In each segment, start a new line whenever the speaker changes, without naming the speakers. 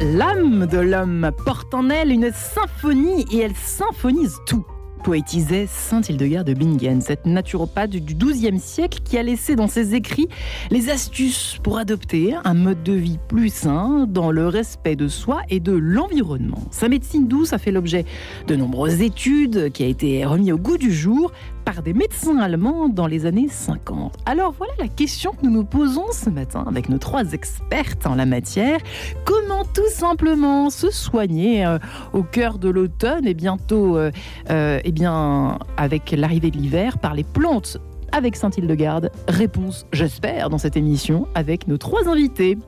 L'âme de l'homme porte en elle une symphonie et elle symphonise tout poétisait Saint Hildegard de Bingen, cette naturopathe du XIIe siècle qui a laissé dans ses écrits les astuces pour adopter un mode de vie plus sain dans le respect de soi et de l'environnement. Sa médecine douce a fait l'objet de nombreuses études qui a été remis au goût du jour par des médecins allemands dans les années 50. Alors voilà la question que nous nous posons ce matin avec nos trois expertes en la matière. Comment tout simplement se soigner euh, au cœur de l'automne et bientôt, euh, euh, eh bien, avec l'arrivée de l'hiver par les plantes avec Saint-Hildegarde? Réponse, j'espère, dans cette émission avec nos trois invités.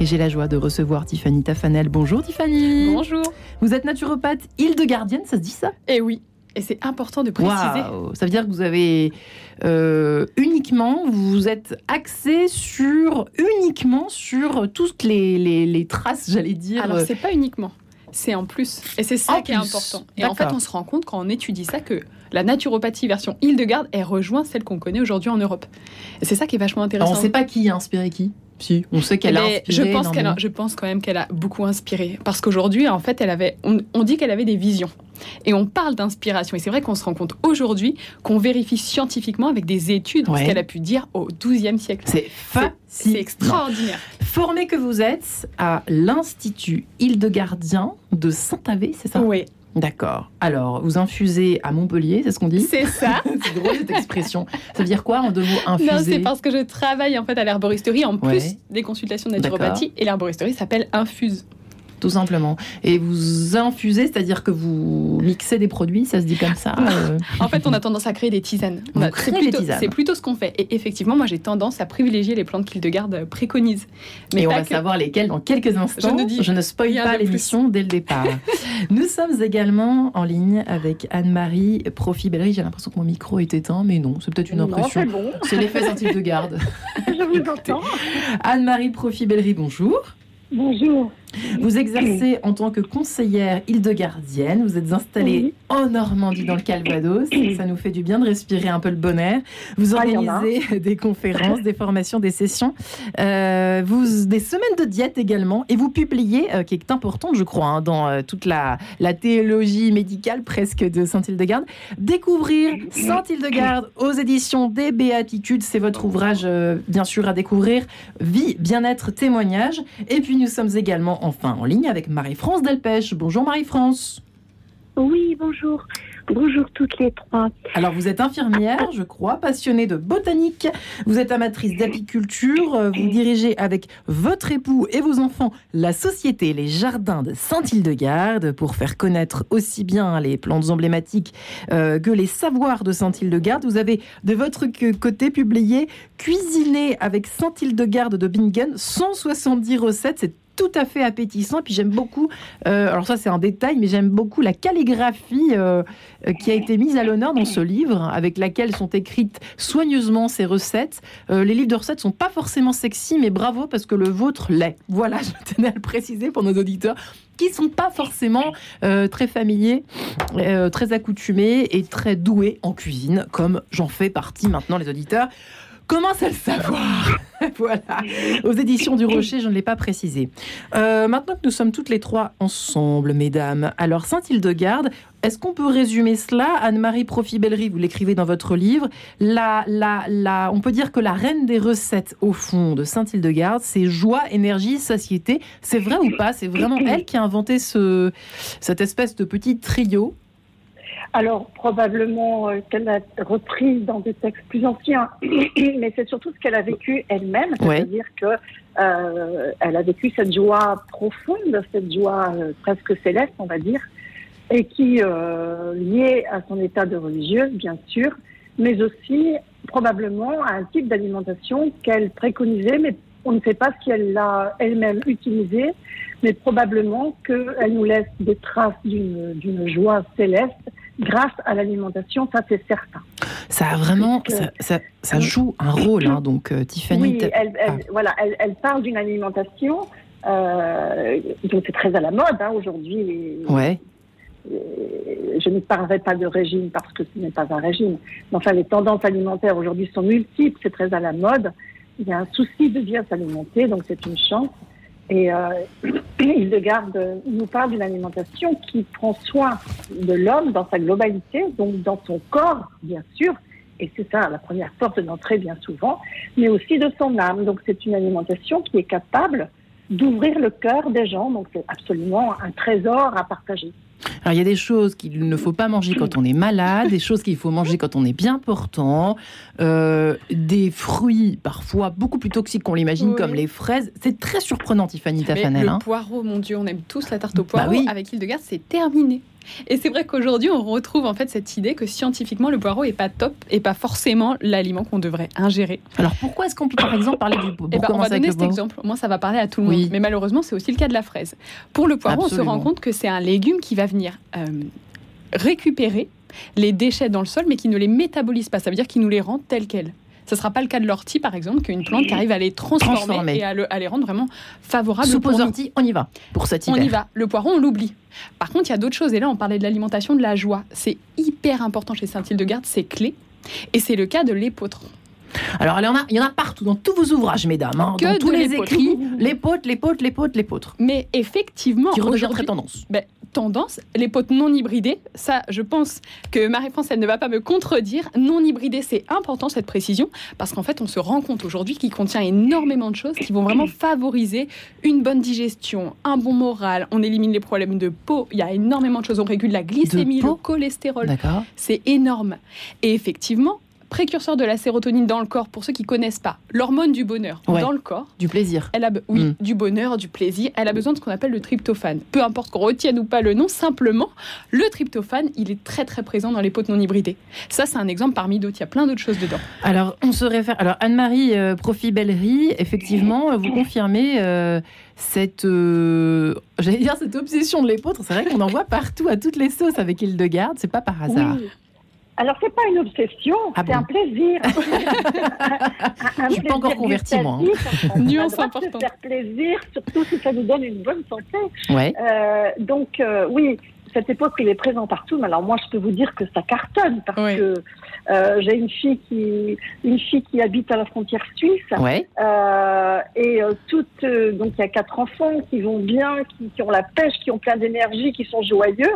Et j'ai la joie de recevoir Tiffany Tafanel. Bonjour Tiffany.
Bonjour.
Vous êtes naturopathe Hildegardienne, ça se dit ça?
Eh oui. Et c'est important de préciser.
Ça veut dire que vous avez euh, uniquement, vous êtes axé sur uniquement sur toutes les, les, traces, j'allais dire.
Alors c'est pas uniquement, c'est en plus. Et c'est ça qui est important. Et en fait, on se rend compte quand on étudie ça que la naturopathie version Hildegarde, elle rejoint celle qu'on connaît aujourd'hui en Europe. Et c'est ça qui est vachement intéressant.
on ne sait pas qui a inspiré qui si, on sait qu'elle a inspiré.
Je pense, qu'elle je pense quand même qu'elle a beaucoup inspiré. Parce qu'aujourd'hui, en fait, elle avait, on, dit qu'elle avait des visions. Et on parle d'inspiration. Et c'est vrai qu'on se rend compte aujourd'hui qu'on vérifie scientifiquement avec des études ce qu'elle a pu dire au XIIe siècle.
C'est
C'est extraordinaire.
Formé que vous êtes à l'Institut Hildegardien de Saint-Avé, c'est ça?
Oui.
D'accord. Alors, vous infusez à Montpellier, c'est ce qu'on dit
C'est ça.
c'est drôle cette expression. Ça veut dire quoi en deux mots infuser
Non, c'est parce que je travaille en fait à l'herboristerie en plus des consultations de naturopathie et l'herboristerie s'appelle Infuse
tout simplement. Et vous infusez, c'est-à-dire que vous mixez des produits, ça se dit comme ça
euh En fait, on a tendance à créer des tisanes. C'est plutôt, plutôt, ce qu'on fait. Et effectivement, moi, j'ai tendance à privilégier les plantes qu'Hildegarde préconise.
Mais Et on va savoir lesquelles dans quelques instants. Je ne, dis je ne spoil pas l'émission dès le départ. Nous sommes également en ligne avec Anne-Marie Profi-Bellery. J'ai l'impression que mon micro est éteint, mais non, c'est peut-être une impression. C'est l'effet Saint-Hildegarde.
je vous entends.
Anne-Marie Profi-Bellery, bonjour.
Bonjour.
Vous exercez en tant que conseillère île-de-gardienne. Vous êtes installée en Normandie, dans le Calvados. Ça nous fait du bien de respirer un peu le bon air. Vous ah, organisez des conférences, des formations, des sessions, euh, vous, des semaines de diète également. Et vous publiez, euh, qui est importante, je crois, hein, dans euh, toute la, la, théologie médicale presque de Saint-Hildegarde, Découvrir Saint-Hildegarde aux éditions des Béatitudes. C'est votre ouvrage, bien sûr, à découvrir. Vie, bien-être, témoignage. Et puis nous sommes également enfin en ligne avec Marie-France Delpech. Bonjour Marie-France.
Oui, bonjour. Bonjour toutes les trois.
Alors vous êtes infirmière, je crois, passionnée de botanique, vous êtes amatrice d'apiculture, euh, vous dirigez avec votre époux et vos enfants la société Les Jardins de Saint-Hildegarde pour faire connaître aussi bien les plantes emblématiques euh, que les savoirs de Saint-Hildegarde. Vous avez de votre côté publié Cuisiner avec Saint-Hildegarde de Bingen, 170 recettes, c'est tout à fait appétissant. Puis j'aime beaucoup, euh, alors ça c'est un détail, mais j'aime beaucoup la calligraphie euh, euh, qui a été mise à l'honneur dans ce livre, avec laquelle sont écrites soigneusement ces recettes. les livres de recettes sont pas forcément sexy, mais bravo parce que le vôtre l'est. Voilà, je tenais à le préciser pour nos auditeurs qui sont pas forcément très familiers, très accoutumés et très doués en cuisine, comme j'en fais partie maintenant, les auditeurs. Comment ça le savoir Voilà, aux éditions du Rocher, je ne l'ai pas précisé. Euh, maintenant que nous sommes toutes les trois ensemble, mesdames, alors Saint-Hildegarde, est-ce qu'on peut résumer cela? Anne-Marie Profi-Bellery, vous l'écrivez dans votre livre. La, la, la, on peut dire que la reine des recettes, au fond, de Saint-Hildegarde, c'est joie, énergie, satiété. C'est vrai ou pas? C'est vraiment elle qui a inventé ce, cette espèce de petit trio?
Alors, probablement euh, qu'elle a repris dans des textes plus anciens, mais c'est surtout ce qu'elle a vécu elle-même, c'est-à-dire que euh, elle a vécu cette joie profonde, cette joie euh, presque céleste, on va dire, et qui liée à son état de religieuse, bien sûr, mais aussi probablement à un type d'alimentation qu'elle préconisait, mais on ne sait pas si elle l'a elle-même utilisé, mais probablement qu'elle nous laisse des traces d'une joie céleste grâce à l'alimentation, ça c'est certain.
Ça a vraiment, ça, ça, joue un rôle, hein, donc euh, Tiffany.
Oui, elle, elle, ah. voilà, elle, elle, parle d'une alimentation, euh, donc c'est très à la mode hein, aujourd'hui.
Ouais.
Je ne parlerai pas de régime parce que ce n'est pas un régime. Mais enfin, les tendances alimentaires aujourd'hui sont multiples, c'est très à la mode. Il y a un souci de bien s'alimenter, donc c'est une chance. Et euh, nous parle d'une alimentation qui prend soin de l'homme dans sa globalité, donc dans son corps, bien sûr, et c'est ça la première porte d'entrée bien souvent, mais aussi de son âme. Donc c'est une alimentation qui est capable d'ouvrir le cœur des gens, donc c'est absolument un trésor à partager.
Alors il y a des choses qu'il ne faut pas manger quand on est malade, des choses qu'il faut manger quand on est bien portant, euh, des fruits parfois beaucoup plus toxiques qu'on l'imagine, comme les fraises. C'est très surprenant, Tiffany Tafanel.
Le
hein.
poireau, mon Dieu, on aime tous la tarte au bah poireau. Avec Hildegarde, c'est terminé. Et c'est vrai qu'aujourd'hui, on retrouve en fait cette idée que scientifiquement, le poireau est pas top et pas forcément l'aliment qu'on devrait ingérer.
Alors pourquoi est-ce qu'on peut par exemple parler du poireau
eh ben, On va donner cet exemple. Moi, ça va parler à tout le monde. Mais malheureusement, c'est aussi le cas de la fraise. Pour le poireau, on se rend compte que c'est un légume qui va venir euh, récupérer les déchets dans le sol, mais qui ne les métabolise pas. Ça veut dire qu'il nous les rend tels quels. Ce ne sera pas le cas de l'ortie, par exemple, qu'une plante qui arrive à les transformer, et à, les rendre vraiment favorables.
Soupe aux orties, on y va pour cet hiver.
On y va. Le poireau, on l'oublie. Par contre, il y a d'autres choses. Et là, on parlait de l'alimentation, de la joie. C'est hyper important chez Saint-Hildegarde, c'est clé. Et c'est le cas de l'épeautre.
Alors, il y, en a, il y en a partout, dans tous vos ouvrages, mesdames, hein, dans tous les écrits, l'épeautre, l'épeautre, l'épeautre, l'épeautre.
Mais effectivement,
qui redevient très tendance.
Ben, tendance, les potes non hybridées, ça, je pense que Marie-France, elle ne va pas me contredire. Non hybridé, c'est important cette précision, parce qu'en fait, on se rend compte aujourd'hui qu'il contient énormément de choses qui vont vraiment favoriser une bonne digestion, un bon moral. On élimine les problèmes de peau. Il y a énormément de choses. On régule la glycémie, le cholestérol. C'est énorme. Et effectivement, précurseur de la sérotonine dans le corps, pour ceux qui connaissent pas, l'hormone du bonheur dans le corps.
Du plaisir.
Elle a, oui, mm. du bonheur, du plaisir. Elle a besoin de ce qu'on appelle le tryptophane. Peu importe qu'on retienne ou pas le nom, simplement, le tryptophane, il est très très présent dans les potes non hybridées. Ça, c'est un exemple parmi d'autres. Il y a plein d'autres choses dedans.
Alors, on se réfère. Alors, Anne-Marie euh, Profi-Bellerie, effectivement, vous confirmez. Euh, cette, euh, j'allais dire cette obsession de l'épeautre, c'est vrai qu'on en voit partout à toutes les sauces avec Hildegarde, c'est pas par hasard.
Alors, c'est pas une obsession, ah c'est un plaisir.
Je suis pas encore convertie, moi.
Hein. Nuance importante.
Faire plaisir, surtout si ça nous donne une bonne santé.
Ouais.
Euh, donc, euh, oui, cette époque, il est présent partout. Mais alors, moi, je peux vous dire que ça cartonne parce que euh, j'ai une fille qui, une fille qui habite à la frontière suisse. Euh, et euh, toutes, donc il y a quatre enfants qui vont bien, qui, qui ont la pêche, qui ont plein d'énergie, qui sont joyeux.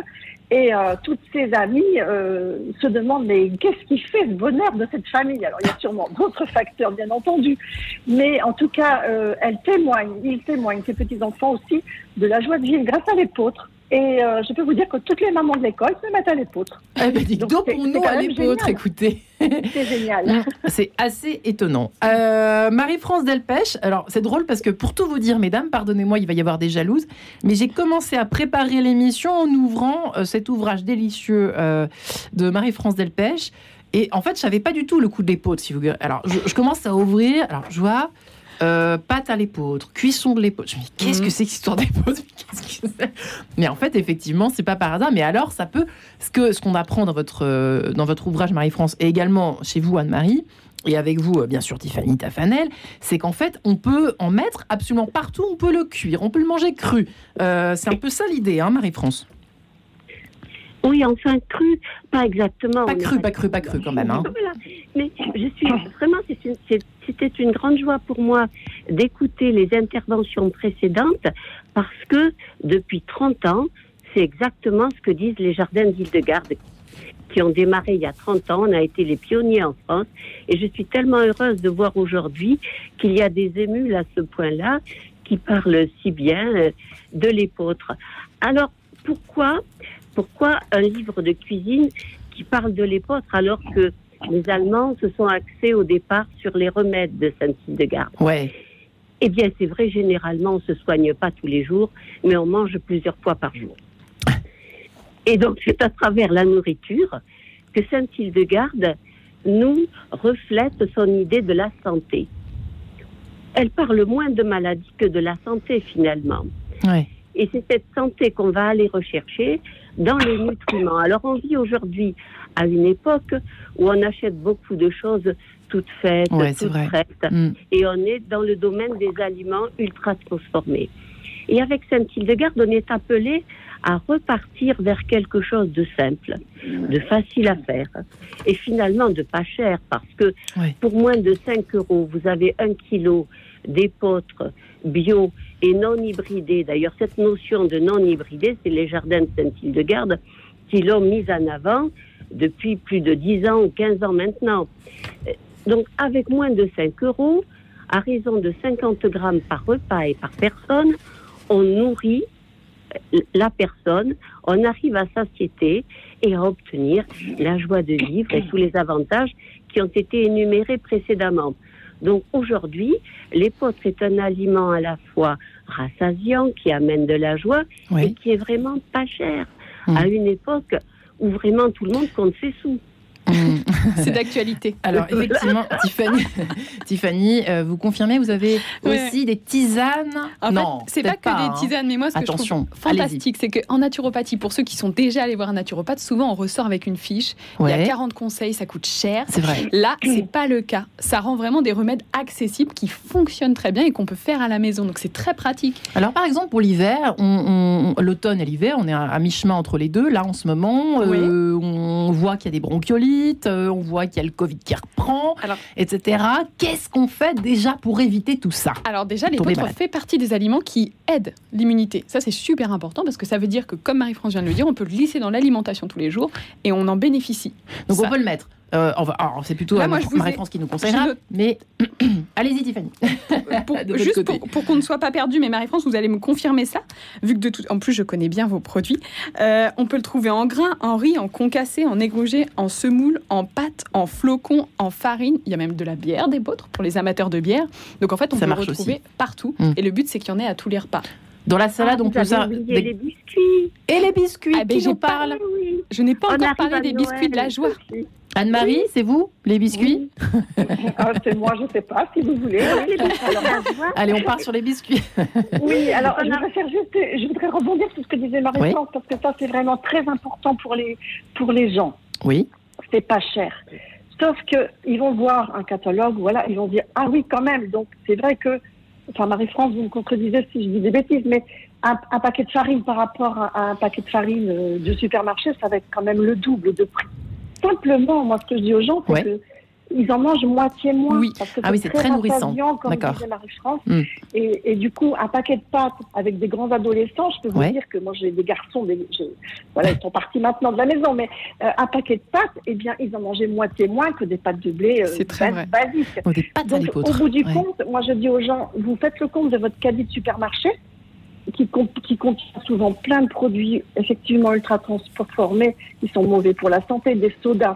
Et euh, toutes ses amies euh, se demandent mais qu'est-ce qui fait le bonheur de cette famille? Alors il y a sûrement d'autres facteurs bien entendu, mais en tout cas euh, elle témoigne, il témoigne, ses petits enfants aussi de la joie de vivre grâce à l'épôtre. Et euh, je peux vous dire que toutes les mamans de l'école se mettent à l'épeautre.
Eh ben, donc, pour nous à l'épeautre, écoutez.
C'est génial.
c'est assez étonnant. Euh, Marie-France Delpech, alors c'est drôle parce que pour tout vous dire, mesdames, pardonnez-moi, il va y avoir des jalouses, mais j'ai commencé à préparer l'émission en ouvrant euh, cet ouvrage délicieux de Marie-France Delpech. Et en fait, je savais pas du tout le coup de l'épeautre. Si vous... Alors, je, je commence à ouvrir. Alors, je vois euh, pâte à l'épeautre, cuisson de l'épeautre. Je me dis, qu'est-ce que mhm. c'est que cette histoire d'épeautre Mais en fait, effectivement, c'est pas par hasard. Mais alors, ça peut. Ce qu'on ce qu'on apprend dans votre, euh, dans votre ouvrage Marie-France et également chez vous, Anne-Marie, et avec vous, euh, bien sûr, Tiffany Tafanel, c'est qu'en fait, on peut en mettre absolument partout. On peut le cuire, on peut le manger cru. c'est un peu ça l'idée, hein, Marie-France
oui, enfin cru, pas exactement.
Pas cru, pas cru, pas cru quand même. Hein.
Mais je suis vraiment, c'était une grande joie pour moi d'écouter les interventions précédentes parce que depuis 30 ans, c'est exactement ce que disent les jardins d'Île-de-Garde qui ont démarré il y a 30 ans. On a été les pionniers en France et je suis tellement heureuse de voir aujourd'hui qu'il y a des émules à ce point-là qui parlent si bien euh, de l'épôtre. Alors, pourquoi, pourquoi un livre de cuisine qui parle de l'épôtre alors que les Allemands se sont axés au départ sur les remèdes de Sainte-Hildegarde.
Ouais.
Eh bien, c'est vrai, généralement, on ne se soigne pas tous les jours, mais on mange plusieurs fois par jour. Et donc, c'est à travers la nourriture que Sainte-Hildegarde nous reflète son idée de la santé. Elle parle moins de maladie que de la santé, finalement.
Ouais.
Et c'est cette santé qu'on va aller rechercher dans les nutriments. Alors, on vit aujourd'hui à une époque où on achète beaucoup de choses toutes faites, toutes prêtes, mm. et on est dans le domaine des aliments ultra transformés. Et avec Saint-Hildegarde, on est appelé à repartir vers quelque chose de simple, de facile à faire, et finalement de pas cher, parce que pour moins de 5 euros, vous avez un kilo d'épeautre bio et non hybridés. D'ailleurs, cette notion de non hybridé, c'est les jardins de Saint-Hildegarde qui l'ont mise en avant depuis plus de 10 ans ou 15 ans maintenant. Donc, avec moins de 5 euros, à raison de 50 grammes par repas et par personne, on nourrit la personne, on arrive à satiété et à obtenir la joie de vivre et tous les avantages qui ont été énumérés précédemment. Donc aujourd'hui, l'épeautre est un aliment à la fois rassasiant, qui amène de la joie, et qui est vraiment pas cher. Mmh. À une époque où vraiment tout le monde compte ses sous.
C'est d'actualité.
Alors effectivement, Tiffany, Tiffany euh, vous confirmez, vous avez aussi des tisanes
en Non, c'est pas, que des hein. tisanes, mais moi ce que je trouve fantastique, c'est qu'en naturopathie, pour ceux qui sont déjà allés voir un naturopathe, souvent on ressort avec une fiche. Il y a 40 conseils, ça coûte cher.
C'est vrai.
Là, c'est pas le cas. Ça rend vraiment des remèdes accessibles qui fonctionnent très bien et qu'on peut faire à la maison. Donc c'est très pratique.
Alors par exemple pour l'hiver, l'automne et l'hiver, on est à, mi-chemin entre les deux. Là en ce moment, euh, on voit qu'il y a des bronchiolites euh, on voit qu'il y a le Covid qui reprend, etc. Qu'est-ce qu'on fait déjà pour éviter tout ça?
Alors déjà, les l'épeautre fait partie des aliments qui aident l'immunité. Ça, c'est super important parce que ça veut dire que, comme Marie-France vient de le dire, on peut le glisser dans l'alimentation tous les jours et on en bénéficie.
Donc on peut le mettre euh, c'est plutôt Marie-France qui nous conseillera. Mais allez-y, Tiffany.
juste pour, qu'on ne soit pas perdu, mais Marie-France, vous allez me confirmer ça, vu que de tout, en plus je connais bien vos produits. Euh, on peut le trouver en grains, en riz, en concassé, en égrugé, en semoule, en pâte, en flocons, en farine. Il y a même de la bière des vôtres pour les amateurs de bière. Donc en fait, on peut le retrouver partout. Mm. Et le but, c'est qu'il y en ait à tous les repas.
Dans la salade,
ah,
on peut
ça. Et les biscuits.
Et les biscuits. Ah, ben, qui nous parle
Je n'ai pas encore parlé des biscuits de la joie.
Anne-Marie, c'est vous, les biscuits
ah, C'est moi, je ne sais pas, si vous voulez.
Allez, on part sur les biscuits.
oui, alors je voudrais, faire juste, je voudrais rebondir sur ce que disait Marie-France, parce que ça, c'est vraiment très important pour les, pour les gens.
Oui.
C'est pas cher. Sauf qu'ils vont voir un catalogue, voilà, ils vont dire Ah oui, quand même. Donc, c'est vrai que, enfin, Marie-France, vous me contredisez si je dis des bêtises, mais un, paquet de farine par rapport à un paquet de farine euh, de supermarché, ça va être quand même le double de prix simplement, moi, ce que je dis aux gens, c'est que ils en mangent moitié moins.
Oui. Parce que ah oui, c'est très, nourrissant.
Comme disait Marie-France. Mm. Et, et, du coup, un paquet de pâtes avec des grands adolescents, je peux vous dire que moi, j'ai des garçons, des, voilà, ils sont partis maintenant de la maison, mais euh, un paquet de pâtes, eh bien, ils en mangeaient moitié moins que des pâtes de blé
euh, très
basiques.
Oh, des pâtes
Donc, au bout du compte, moi, je dis aux gens, vous faites le compte de votre caddie de supermarché, qui, qui contient souvent plein de produits effectivement ultra transformés qui sont mauvais pour la santé, des sodas.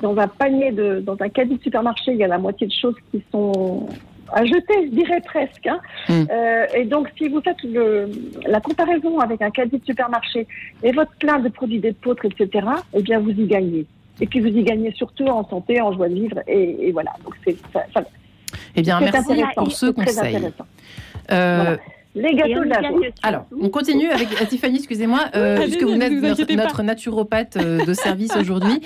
dans un panier de, dans un caddie de supermarché, il y a la moitié de choses qui sont à jeter, je dirais presque. Hein. Hmm. Euh, et donc, si vous faites le, la comparaison avec un caddie de supermarché et votre plein de produits d'épeautre, etc., eh bien, vous y gagnez. Et puis, vous y gagnez surtout en santé, en joie de vivre. Et, voilà. Donc, c'est ça,
eh bien, merci pour ce conseil.
Euh, les gâteaux de la
Alors, on continue avec euh, Tiffany, excusez-moi, euh, puisque vous êtes notre, naturopathe euh, de service aujourd'hui.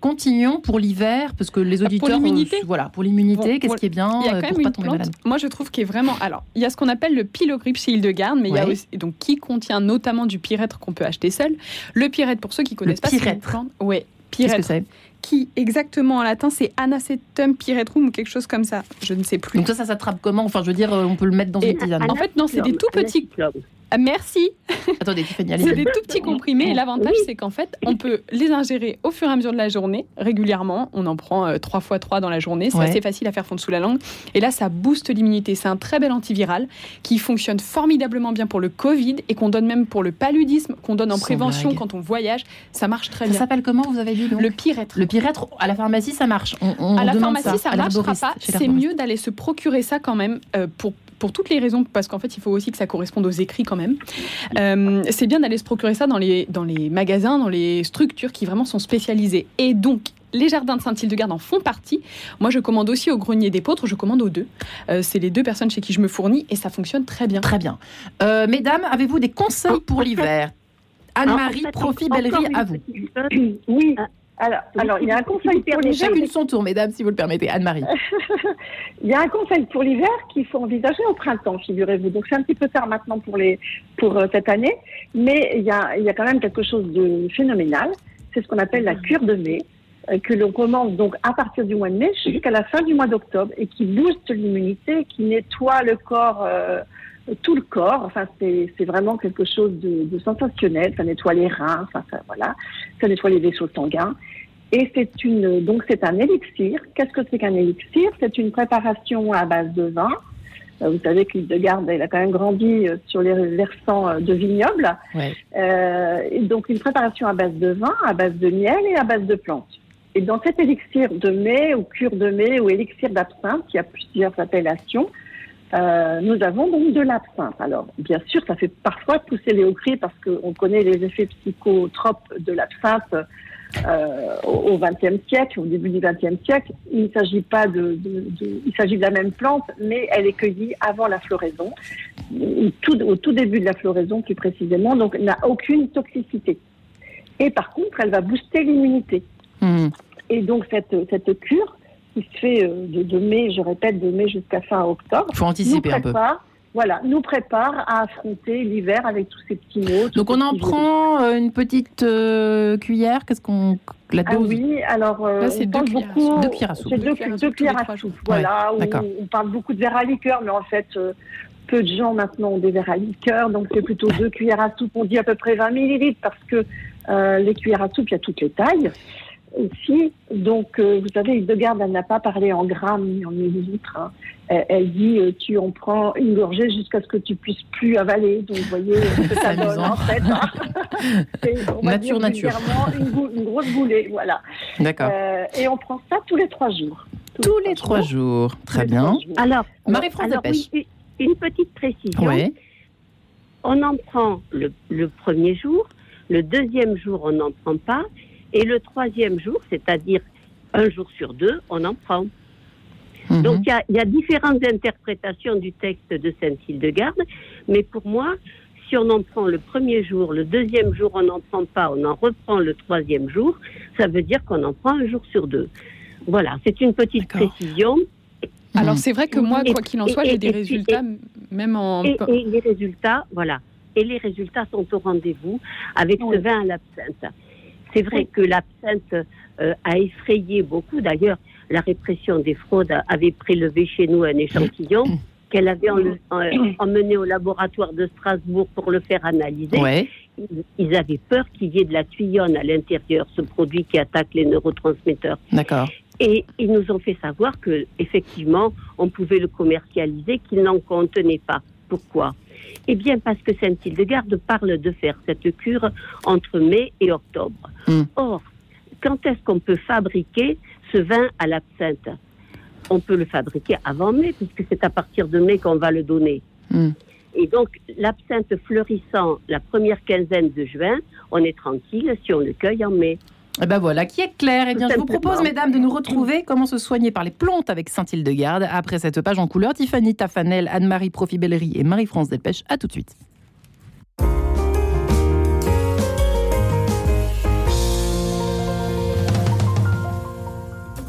continuons pour l'hiver, parce que les auditeurs. Pour
l'immunité
Voilà, pour l'immunité, qu'est-ce qui est bien pour pas tomber malade
Moi, je trouve qu'il est vraiment. Alors, il y a ce qu'on appelle le pylogrippe chez Hildegarde, mais il y a aussi. Donc, qui contient notamment du pyrètre qu'on peut acheter seul. Le pyrètre, pour ceux qui connaissent
le
pas,
pyrètre.
Oui, pyrètre. Qu'est-ce que c'est? Qui exactement en latin c'est anacetum pyretrum ou quelque chose comme ça. Je ne sais plus.
Donc ça, ça s'attrape comment? Enfin, je veux dire, on peut le mettre dans une tisane.
En fait, non, c'est des tout petits. Ah, merci.
Attendez, Tiffany,
C'est des tout petits comprimés et l'avantage, c'est qu'en fait, on peut les ingérer au fur et à mesure de la journée, régulièrement. On en prend euh, trois fois trois dans la journée. C'est assez facile à faire fondre sous la langue. Et là, ça booste l'immunité. C'est un très bel antiviral qui fonctionne formidablement bien pour le Covid et qu'on donne même pour le paludisme, qu'on donne en prévention quand on voyage. Ça marche très bien.
Ça s'appelle comment, vous avez dit
Le pyrètre.
Le pyrètre, à la pharmacie, ça marche.
à la pharmacie, ça, ne marchera pas. C'est mieux d'aller se procurer ça quand même euh, pour pour toutes les raisons, parce qu'en fait, il faut aussi que ça corresponde aux écrits quand même. Euh, c'est bien d'aller se procurer ça dans les, dans les magasins, dans les structures qui vraiment sont spécialisées. Et donc, les jardins de Saint-Hildegarde en font partie. Moi, je commande aussi au Grenier des Pôtres, je commande aux deux. Euh, c'est les deux personnes chez qui je me fournis et ça fonctionne très bien.
Très bien. Euh, mesdames, avez-vous des conseils pour l'hiver? Anne-Marie, Profit, Bellerie, à vous.
Oui, alors, alors, il y a un conseil pour l'hiver.
Chacune son tour, mesdames, si vous le permettez. Anne-Marie.
il y a un conseil pour l'hiver qu'il faut envisager au printemps, figurez-vous. Donc, c'est un petit peu tard maintenant pour, les, pour euh, cette année, mais il y, a, il y a quand même quelque chose de phénoménal. C'est ce qu'on appelle la cure de mai, euh, que l'on commence donc à partir du mois de mai jusqu'à la fin du mois d'octobre et qui booste l'immunité, qui nettoie le corps. Euh, tout le corps. Enfin, c'est vraiment quelque chose de, sensationnel. Ça nettoie les reins, enfin, ça, voilà, ça nettoie les vaisseaux sanguins. Et c'est une, donc c'est un élixir. Qu'est-ce que c'est qu'un élixir? C'est une préparation à base de vin. Euh, vous savez que de Garde, elle a quand même grandi euh, sur les versants euh, de vignobles. Euh, donc une préparation à base de vin, à base de miel et à base de plantes. Et dans cet élixir de mai ou cure de mai ou élixir d'absinthe, il y a plusieurs appellations. Euh, nous avons donc de l'absinthe. Alors, bien sûr, ça fait parfois pousser les hauts cris parce qu'on connaît les effets psychotropes de l'absinthe euh, au XXe siècle, au début du XXe siècle. Il ne s'agit pas de, de, de, il s'agit de la même plante, mais elle est cueillie avant la floraison, tout, au tout début de la floraison plus précisément, donc n'a aucune toxicité. Et par contre, elle va booster l'immunité. Mmh. Et donc cette, cette cure, qui se fait euh, de, mai, je répète, de mai jusqu'à fin octobre.
Il faut anticiper un peu.
Voilà, nous prépare à affronter l'hiver avec tous ces petits mots.
Donc on en prend euh, une petite euh, cuillère. Qu'est-ce qu'on
la ah dose? Ah oui, alors
Là, c'est deux,
beaucoup. Deux cuillères à soupe.
C'est deux, cuillères à soupe. Voilà, on, parle beaucoup de verre à liqueur, mais en fait. peu de gens maintenant ont des verres à liqueur, donc c'est plutôt deux cuillères à soupe. On dit à peu près 20 millilitres parce que les cuillères à soupe, il y a toutes les tailles aussi. Donc, euh, vous savez, Hildegard, elle n'a pas parlé en grammes ni en millilitres. Hein. Elle, dit euh, tu en prends une gorgée jusqu'à ce que tu puisses plus avaler. Donc, vous voyez ce que ça donne en fait.
Hein. nature, nature.
Une, une, grosse boulée, voilà.
D'accord. Euh,
et on prend ça tous les trois jours.
Tous, les trois jours. Très bien.
Alors, Marie-France oui, une petite précision. Oui. On en prend le, le premier jour, le deuxième jour, on n'en prend pas, et le troisième jour, c'est-à-dire un jour sur deux, on en prend. Mhm. Donc il y, a différentes interprétations du texte de Sainte-Hildegarde, mais pour moi, si on en prend le premier jour, le deuxième jour on n'en prend pas, on en reprend le troisième jour, ça veut dire qu'on en prend un jour sur deux. Voilà, c'est une petite précision.
Alors c'est vrai que moi, quoi qu'il en soit, j'ai des résultats, même en...
Et, les résultats, voilà. Et les résultats sont au rendez-vous avec ce vin à l'absinthe. C'est vrai que l'absinthe euh, a effrayé beaucoup. D'ailleurs, la répression des fraudes avait prélevé chez nous un échantillon qu'elle avait emmené au laboratoire de Strasbourg pour le faire analyser. Ils, avaient peur qu'il y ait de la tuyonne à l'intérieur, ce produit qui attaque les neurotransmetteurs.
D'accord.
Et ils nous ont fait savoir que effectivement, on pouvait le commercialiser, qu'il n'en contenait pas. Pourquoi? Eh bien, parce que Sainte-Hildegarde parle de faire cette cure entre mai et octobre. Hmm. Or, quand est-ce qu'on peut fabriquer ce vin à l'absinthe? On peut le fabriquer avant mai, puisque c'est à partir de mai qu'on va le donner. Hmm. Et donc, l'absinthe fleurissant la première quinzaine de juin, on est tranquille si on le cueille en mai.
Eh ben voilà, qui est clair. Eh bien, je vous propose, mesdames, de nous retrouver comment se soigner par les plantes avec Saint-Hildegarde après cette page en couleur. Tiffany Tafanel, Anne-Marie Profibellerie et Marie-France Delpech. À tout de suite.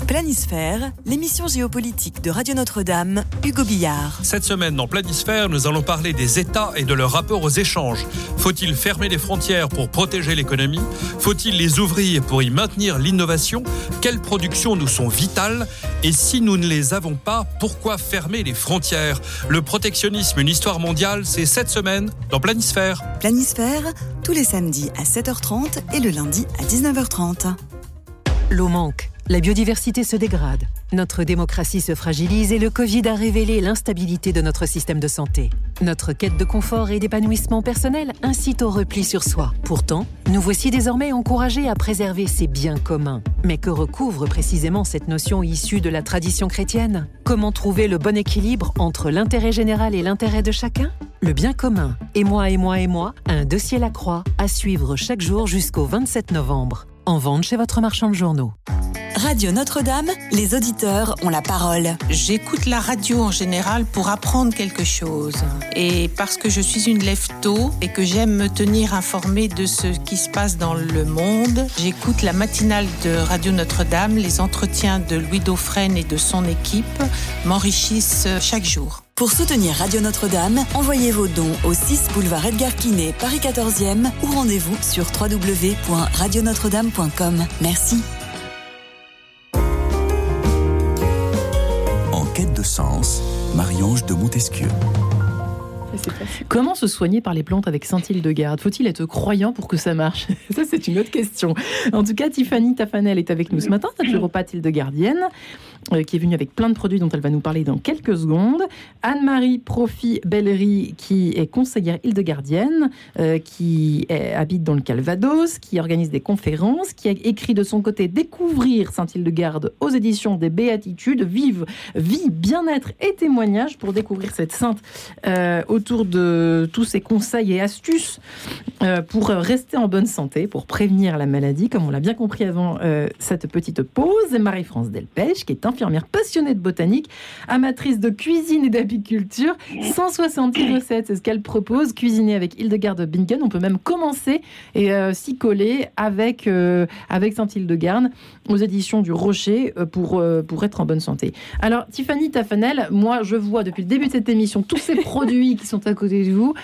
Planisphère, l'émission géopolitique de Radio Notre-Dame, Hugo Billard.
Cette semaine, dans Planisphère, nous allons parler des États et de leur rapport aux échanges. Faut-il fermer les frontières pour protéger l'économie? Faut-il les ouvrir pour y maintenir l'innovation? Quelles productions nous sont vitales? Et si nous ne les avons pas, pourquoi fermer les frontières? Le protectionnisme, une histoire mondiale, c'est cette semaine dans Planisphère.
Planisphère, tous les samedis à 7h30 et le lundi à 19h30.
L'eau manque. La biodiversité se dégrade, notre démocratie se fragilise et le Covid a révélé l'instabilité de notre système de santé. Notre quête de confort et d'épanouissement personnel incite au repli sur soi. Pourtant, nous voici désormais encouragés à préserver ces biens communs. Mais que recouvre précisément cette notion issue de la tradition chrétienne? Comment trouver le bon équilibre entre l'intérêt général et l'intérêt de chacun? Le bien commun, et moi et moi et moi, un dossier La Croix à suivre chaque jour jusqu'au 27 novembre. En vente chez votre marchand de journaux.
Radio Notre-Dame, les auditeurs ont la parole.
J'écoute la radio en général pour apprendre quelque chose. Et parce que je suis une lève-tôt et que j'aime me tenir informée de ce qui se passe dans le monde, j'écoute la matinale de Radio Notre-Dame. Les entretiens de Louis Dauphren et de son équipe m'enrichissent chaque jour.
Pour soutenir Radio Notre-Dame, envoyez vos dons au 6 boulevard Edgar Quinet, Paris 14e ou rendez-vous sur www.radionotre-dame.com. Merci.
quête de sens, Marie-Ange de Montesquieu.
Comment se soigner par les plantes avec Saint-Hildegarde? Faut-il être croyant pour que ça marche? Ça, c'est une autre question. En tout cas, Tiffany Tafanel est avec nous ce matin, naturopathe Hildegardienne. Euh, qui est venue avec plein de produits dont elle va nous parler dans quelques secondes. Anne-Marie Profi Bellery, qui est conseillère Hildegardienne, euh, qui habite dans le Calvados, qui organise des conférences, qui a écrit de son côté Découvrir Saint-Hildegarde aux éditions des Béatitudes, Vive, Vie, Bien-être et témoignages pour découvrir cette sainte euh, autour de tous ses conseils et astuces pour rester en bonne santé, pour prévenir la maladie, comme on l'a bien compris avant cette petite pause. Et Marie-France Delpech, qui est infirmière passionnée de botanique, amatrice de cuisine et d'apiculture. 170 recettes, c'est ce qu'elle propose. Cuisiner avec Hildegarde Bingen. On peut même commencer et euh, s'y coller avec, euh, avec Saint-Hildegarde aux éditions du Rocher euh, pour, pour être en bonne santé. Alors, Tiffany Tafanel, moi, je vois depuis le début de cette émission tous ces produits qui sont à côté de vous,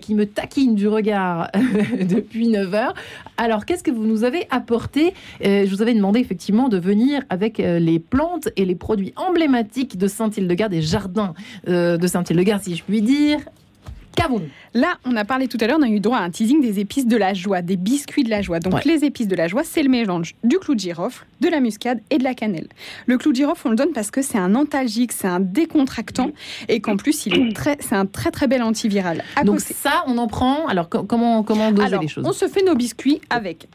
qui me taquinent du regard depuis 9 heures. Alors, qu'est-ce que vous nous avez apporté? Je vous avais demandé effectivement de venir avec les plantes et les produits emblématiques de Saint-Hildegarde, des jardins euh, de Saint-Hildegarde, si je puis dire. Qu'avons-nous
Là, on a parlé tout à l'heure, on a eu droit à un teasing des épices de la joie, des biscuits de la joie. Donc, les épices de la joie, c'est le mélange du clou de girofle, de la muscade et de la cannelle. Le clou de girofle, on le donne parce que c'est un antalgique, c'est un décontractant et qu'en plus, il est très, c'est un très très bel antiviral.
Donc, ça, on en prend. Alors, comment, comment doser les choses?
On se fait nos biscuits avec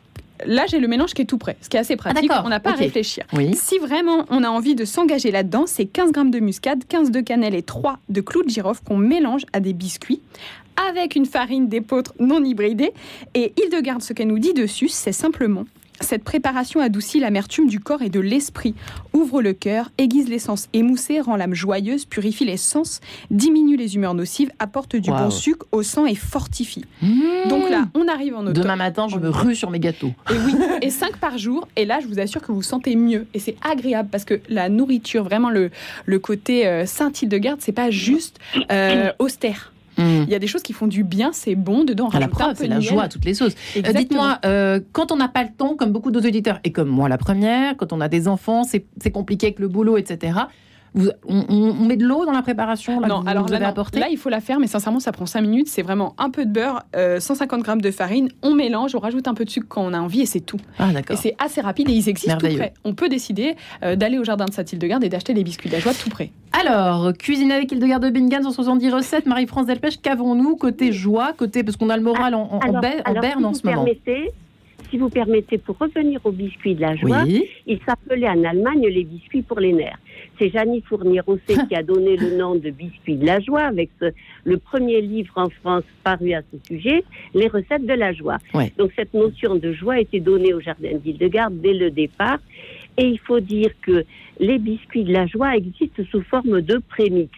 là, j'ai le mélange qui est tout prêt, ce qui est assez pratique. on n'a pas à réfléchir. Si vraiment on a envie de s'engager là-dedans, c'est 15 grammes de muscade, 15 de cannelle et 3 de clous de girofle qu'on mélange à des biscuits avec une farine d'épeautre non hybridée. Et Hildegarde, ce qu'elle nous dit dessus, c'est simplement cette préparation adoucit l'amertume du corps et de l'esprit, ouvre le cœur, aiguise l'essence émoussée, rend l'âme joyeuse, purifie les sens, diminue les humeurs nocives, apporte du bon sucre au sang et fortifie. Mmh. Donc là, on arrive en automne.
Demain matin, je me rue sur mes gâteaux.
Et oui, et 5 par jour. Et là, je vous assure que vous, vous sentez mieux. Et c'est agréable parce que la nourriture, vraiment le, le côté euh, Saint-Hildegarde, c'est pas juste euh, austère. Mm. Il y a des choses qui font du bien, c'est bon dedans.
À la preuve, c'est la joie à toutes les sauces. Euh, dites-moi, euh, quand on n'a pas le temps, comme beaucoup d'autres auditeurs, et comme moi la première, quand on a des enfants, c'est compliqué avec le boulot, etc on, met de l'eau dans la préparation
là, Non, alors là, là, il faut la faire, mais sincèrement, ça prend 5 minutes. C'est vraiment un peu de beurre, 150 euh, grammes de farine, on mélange, on rajoute un peu de sucre quand on a envie et c'est tout.
Ah,
et c'est assez rapide et ils existent tout près. On peut décider euh, d'aller au jardin de Saint-Hildegarde et d'acheter les biscuits de la joie tout près.
Alors, cuisine avec Hildegarde de Bingham, 170 recettes. Marie-France Delpech, qu'avons-nous côté joie, côté parce qu'on a le moral en, en, berne en ce moment
si vous permettez, pour revenir aux biscuits de la joie, il s'appelait en Allemagne les biscuits pour les nerfs. C'est Janie Fournier-Rosset qui a donné le nom de biscuits de la joie avec le premier livre en France paru à ce sujet, Les recettes de la joie. Donc cette notion de joie a été donnée au Jardin d'Île-de-Garde dès le départ. Et il faut dire que les biscuits de la joie existent sous forme de prémix.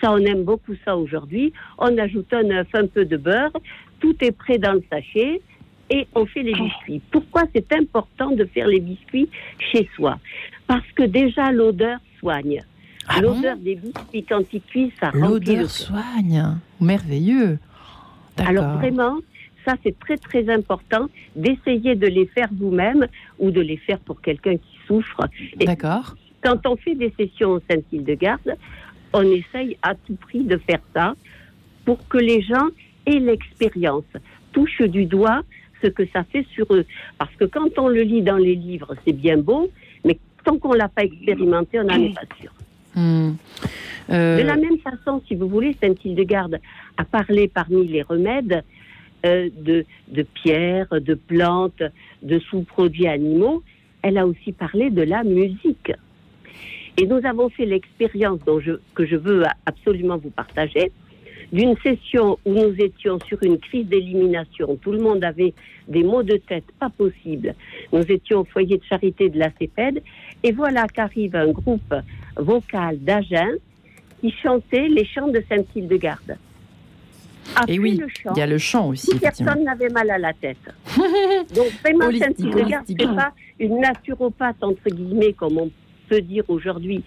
Ça, on aime beaucoup ça aujourd'hui. On ajoute un œuf, un peu de beurre, tout est prêt dans le sachet et on fait les biscuits. Pourquoi c'est important de faire les biscuits chez soi? Parce que déjà l'odeur soigne. Ah l'odeur des biscuits quand ils cuisent, ça
L'odeur soigne. Merveilleux.
Alors vraiment, ça c'est très très important d'essayer de les faire vous-même ou de les faire pour quelqu'un qui souffre.
D'accord.
Quand on fait des sessions au Saint-Île-de-Garde, on essaye à tout prix de faire ça pour que les gens aient l'expérience, touchent du doigt ce que ça fait sur eux. Parce que quand on le lit dans les livres, c'est bien beau, tant qu'on ne l'a pas expérimenté, on n'en est pas sûr. Hmm. Euh, de la même façon, si vous voulez, Saint-Hildegarde a parlé parmi les remèdes euh, de, de pierres, de plantes, de sous-produits animaux. Elle a aussi parlé de la musique. Et nous avons fait l'expérience que je veux absolument vous partager d'une session où nous étions sur une crise d'élimination. Tout le monde avait des maux de tête pas possibles. Nous étions au foyer de charité de la CEPED et voilà qu'arrive un groupe vocal d'Agen qui chantait les chants de Saint-Hildegarde.
et oui, il y a le chant aussi.
Personne n'avait mal à la tête. Donc vraiment, Saint-Hildegarde, c'est pas une naturopathe entre guillemets comme on peut dire aujourd'hui.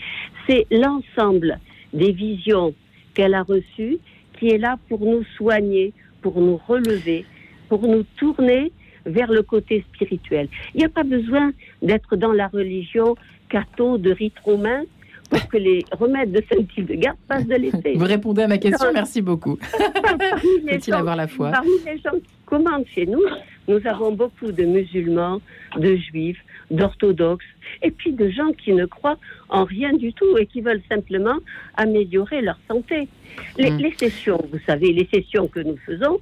C'est l'ensemble des visions qu'elle a reçues qui est là pour nous soigner, pour nous relever, pour nous tourner vers le côté spirituel. Il n'y a pas besoin d'être dans la religion catho de rite romain pour que les remèdes de Saint-Hildegarde passent de l'été.
Vous répondez à ma question, merci beaucoup.
Faut-il avoir la foi? Parmi les gens qui commandent chez nous, nous avons beaucoup de musulmans, de juifs, d'orthodoxes, et puis de gens qui ne croient en rien du tout et qui veulent simplement améliorer leur santé. Les, mm. sessions, vous savez, les sessions que nous faisons,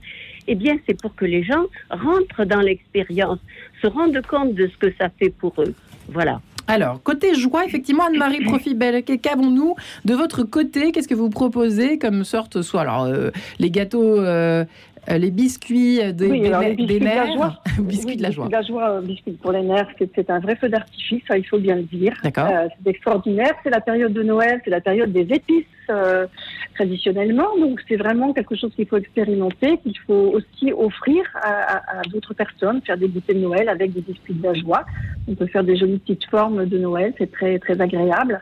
eh bien, c'est pour que les gens rentrent dans l'expérience, se rendent compte de ce que ça fait pour eux. Voilà.
Alors, côté joie, effectivement, Anne-Marie Profibel, qu'avons-nous de votre côté? Qu'est-ce que vous proposez comme sorte, soit alors euh, les gâteaux euh, les biscuits des, des,
biscuits
nerfs.
De la joie. biscuits de la joie. la joie, biscuits pour les nerfs, c'est un vrai feu d'artifice, il faut bien le dire. Euh, c'est extraordinaire. C'est la période de Noël, c'est la période des épices euh, traditionnellement. Donc c'est vraiment quelque chose qu'il faut expérimenter, qu'il faut aussi offrir à, d'autres personnes, faire des goûters de Noël avec des biscuits de la joie. On peut faire des jolies petites formes de Noël, c'est très très agréable.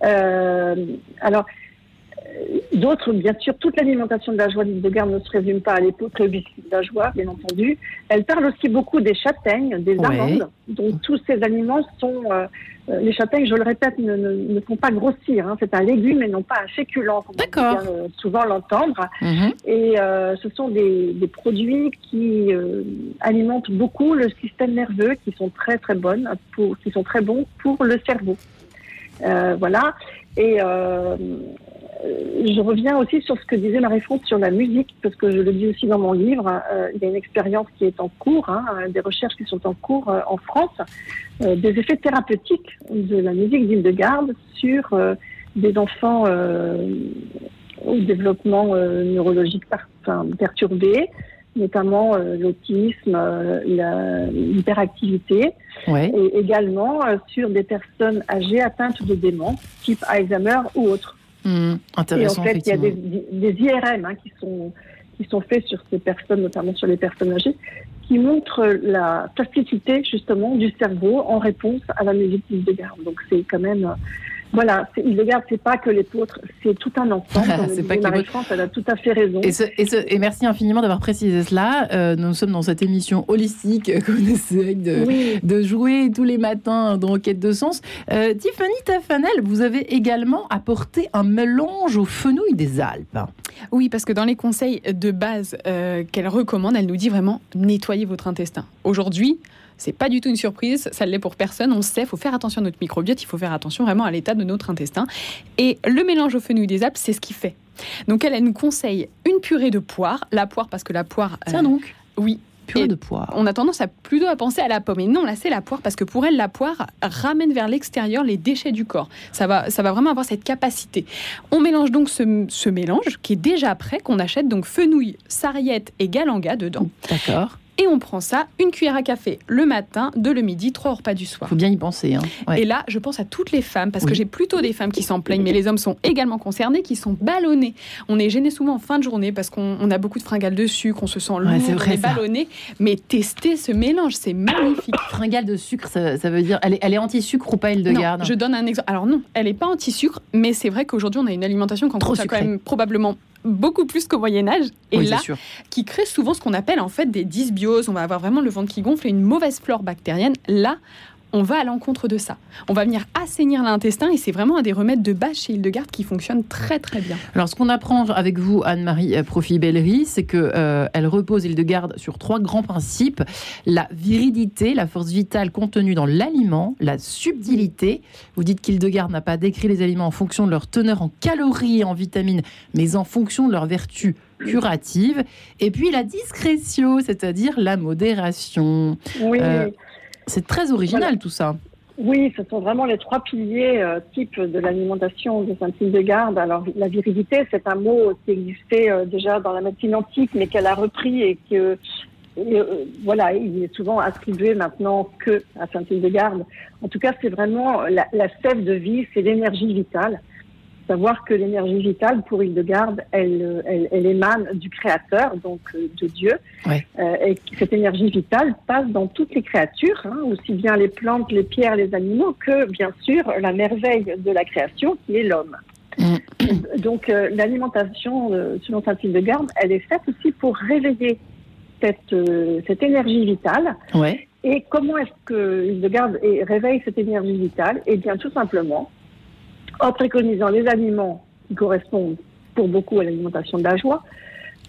alors D'autres, bien sûr, toute l'alimentation de la joie d'Île-de-Garde ne se résume pas à au biscuit de la joie, bien entendu. Elle parle aussi beaucoup des châtaignes, des amandes. Donc tous ces aliments sont... Euh, euh, les châtaignes, je le répète, ne, ne, font pas grossir. Hein. C'est un légume et non pas un féculent, comme on peut euh, souvent l'entendre. Mhm. Et ce sont des, des produits qui alimentent beaucoup le système nerveux, qui sont très très bonnes, pour, qui sont très bons pour le cerveau. voilà. Et euh, je reviens aussi sur ce que disait Marie-France sur la musique, parce que je le dis aussi dans mon livre. Euh, il y a une expérience qui est en cours, hein, des recherches qui sont en cours euh, en France, des effets thérapeutiques de la musique d'Île-de-Garde sur des enfants au développement neurologique perturbé, notamment l'autisme, l'hyperactivité, et également sur des personnes âgées atteintes de démence, type Alzheimer ou autres.
Mmh, intéressant,
et en fait, il y a des, des IRM hein, qui, sont, qui sont faits sur ces personnes, notamment sur les personnes âgées, qui montrent la plasticité justement du cerveau en réponse à la musique de garde. Donc c'est quand même voilà, il regarde, c'est pas que les poutres, c'est tout un ensemble. c'est pas elle a tout à fait raison.
Et, merci infiniment d'avoir précisé cela. Euh, nous sommes dans cette émission holistique qu'on essaie de, de, jouer tous les matins dans Quête de Sens. Euh, Tiffany Tafanel, vous avez également apporté un mélange aux fenouilles des Alpes.
Oui, parce que dans les conseils de base euh, qu'elle recommande, elle nous dit vraiment nettoyez votre intestin. Aujourd'hui, c'est pas du tout une surprise, ça l'est pour personne. On sait, il faut faire attention à notre microbiote, il faut faire attention vraiment à l'état de notre intestin. Et le mélange au fenouil des Alpes, c'est ce qui fait. Donc elle, elle nous conseille une purée de poire. La poire, parce que la poire.
Tiens donc.
Oui,
Purée de poire.
On a tendance à plutôt à penser à la pomme. Et non, là, c'est la poire parce que pour elle, la poire ramène vers l'extérieur les déchets du corps. Ça va, ça va vraiment avoir cette capacité. On mélange donc ce, ce mélange qui est déjà prêt, qu'on achète donc fenouil, sarriette et galanga dedans.
D'accord
et on prend ça, une cuillère à café le matin, deux le midi, trois repas du soir.
Faut bien y penser. Hein.
Et là, je pense à toutes les femmes, parce que j'ai plutôt des femmes qui s'en plaignent, mais les hommes sont également concernés, qui sont ballonnés. On est gêné souvent en fin de journée parce qu'on a beaucoup de fringales de sucre, on se sent lourd, on est ballonné. Mais tester ce mélange, c'est magnifique.
Fringale de sucre, ça, veut dire, elle est, elle est anti-sucre ou pas, elle de garde
Je donne un exemple. Alors non, elle n'est pas anti-sucre, mais c'est vrai qu'aujourd'hui, on a une alimentation qu'on quand même probablement beaucoup plus qu'au Moyen Âge. Et là, qui crée souvent ce qu'on appelle en fait des dysbioses. On va avoir vraiment le ventre qui gonfle et une mauvaise flore bactérienne. Là, on va à l'encontre de ça. On va venir assainir l'intestin et c'est vraiment un des remèdes de base chez Hildegarde qui fonctionne très très bien.
Alors ce qu'on apprend avec vous, Anne-Marie euh, Profi-Bellery, c'est que euh, elle repose Hildegarde sur trois grands principes la viridité, la force vitale contenue dans l'aliment, la subtilité. Vous dites qu'Hildegarde n'a pas décrit les aliments en fonction de leur teneur en calories et en vitamines, mais en fonction de leur vertu curative. Et puis la discrétion, c'est-à-dire la modération.
Oui. Euh,
c'est très original tout ça.
Oui, ce sont vraiment les trois piliers euh, types de l'alimentation de Saint-Hildegarde. Alors, la virilité, c'est un mot qui existait euh, déjà dans la médecine antique, mais qu'elle a repris et que, euh, voilà, il est souvent attribué maintenant que à Saint-Hildegarde. En tout cas, c'est vraiment la, la sève de vie, c'est l'énergie vitale savoir que l'énergie vitale pour Hildegarde, elle, elle, elle, émane du Créateur, donc euh, de Dieu, euh, et cette énergie vitale passe dans toutes les créatures, hein, aussi bien les plantes, les pierres, les animaux, que bien sûr la merveille de la création qui est l'homme. Mm. Donc euh, l'alimentation, selon saint Hildegarde, elle est faite aussi pour réveiller cette, cette énergie vitale.
Ouais.
Et comment est-ce que Hildegarde réveille cette énergie vitale? Eh bien, tout simplement en préconisant les aliments qui correspondent pour beaucoup à l'alimentation de la joie,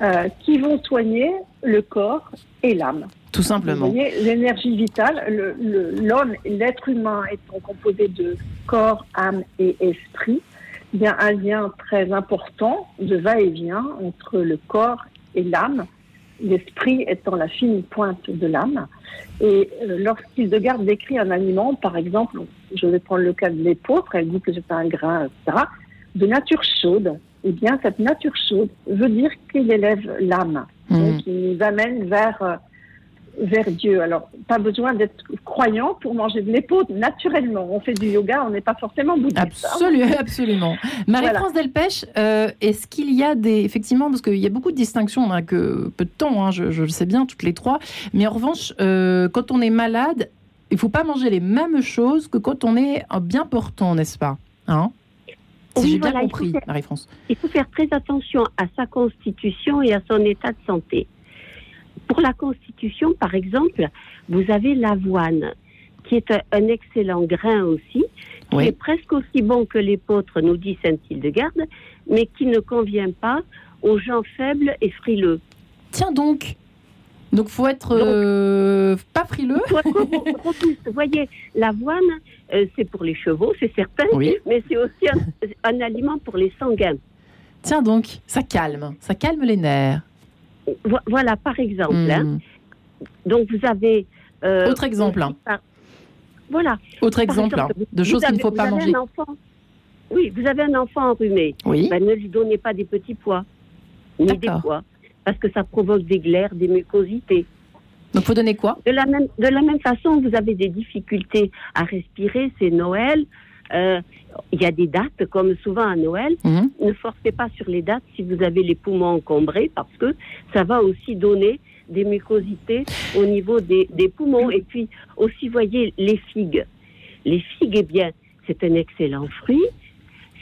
euh, qui vont soigner le corps et l'âme.
Tout simplement.
L'énergie vitale, l'homme, l'être humain étant composé de corps, âme et esprit, il y a un lien très important de va-et-vient entre le corps et l'âme, l'esprit étant la fine pointe de l'âme. Et euh, lorsqu'il de garde décrit un aliment, par exemple, je vais prendre le cas de l'épeautre, elle dit que c'est un grain, etc., de nature chaude, eh bien, cette nature chaude veut dire qu'il élève l'âme. Mmh. Donc, il nous amène vers euh, vers Dieu. Alors, pas besoin d'être croyant pour manger de l'épaule naturellement. On fait du yoga, on n'est pas forcément bouddhiste.
Hein. Absolument, absolument. Marie-France Delpech, euh, est-ce qu'il y a des. Effectivement, parce qu'il y a beaucoup de distinctions, on n'a que peu de temps, hein, je, le sais bien, toutes les trois. Mais en revanche, euh, quand on est malade, il ne faut pas manger les mêmes choses que quand on est bien portant, n'est-ce pas hein? Si j'ai bien compris, Marie-France.
Il faut faire très attention à sa constitution et à son état de santé. Pour la constitution, par exemple, vous avez l'avoine, qui est un, excellent grain aussi, qui est presque aussi bon que l'épeautre, nous dit Saint-Hildegarde, mais qui ne convient pas aux gens faibles et frileux.
Tiens donc donc faut être euh, pas frileux.
Vous voyez, l'avoine, euh, c'est pour les chevaux, c'est certain, mais c'est aussi un, aliment pour les sanguins.
Tiens donc, ça calme, ça calme les nerfs.
Voilà, par exemple. Hein. Hmm. Donc, vous avez.
Euh, Autre exemple.
voilà.
Autre exemple, hein, de choses qu'il ne faut pas manger.
oui, vous avez un enfant enrhumé.
Oui.
Ben, ne lui donnez pas des petits pois, ni des pois, parce que ça provoque des glaires, des mucosités.
Donc, faut donner quoi?
De la, même, de la même façon, vous avez des difficultés à respirer, c'est Noël. Euh, il y a des dates, comme souvent à Noël. Mhm. Ne forcez pas sur les dates si vous avez les poumons encombrés, parce que ça va aussi donner des mucosités au niveau des, poumons. Et puis aussi, voyez, les figues. Les figues, eh bien, c'est un excellent fruit.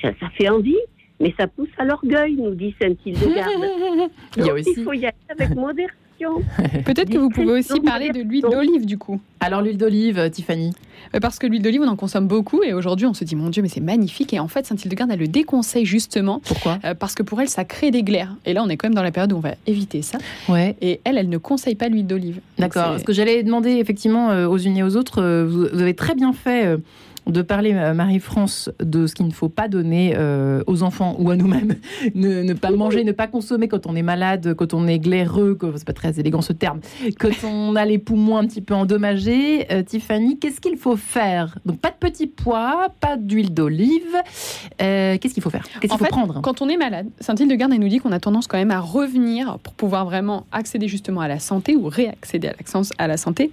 Ça, ça fait envie, mais ça pousse à l'orgueil, nous dit Saint-Hildegarde. il, y a aussi... il faut y aller avec modération.
Peut-être que vous pouvez aussi parler de l'huile d'olive du coup.
Alors l'huile d'olive, euh, Tiffany
euh, Parce que l'huile d'olive, on en consomme beaucoup et aujourd'hui on se dit mon Dieu mais c'est magnifique et en fait Saint-Hildegarde elle le déconseille justement.
Pourquoi
euh, Parce que pour elle ça crée des glaires et là on est quand même dans la période où on va éviter ça.
Ouais.
Et elle, elle ne conseille pas l'huile d'olive.
D'accord. Ce que j'allais demander effectivement aux unis et aux autres, vous avez très bien fait de parler, euh, Marie-France, de ce qu'il ne faut pas donner euh, aux enfants ou à nous-mêmes. ne, pas manger, ne pas consommer quand on est malade, quand on est glaireux, c'est pas très élégant ce terme, quand on a les poumons un petit peu endommagés. Euh, Tiffany, qu'est-ce qu'il faut faire? Donc pas de petits pois, pas d'huile d'olive. qu'est-ce qu'il faut faire? Qu'est-ce qu'il faut prendre?
Quand on est malade, Saint-Hildegarde nous dit qu'on a tendance quand même à revenir pour pouvoir vraiment accéder justement à la santé ou réaccéder à la santé.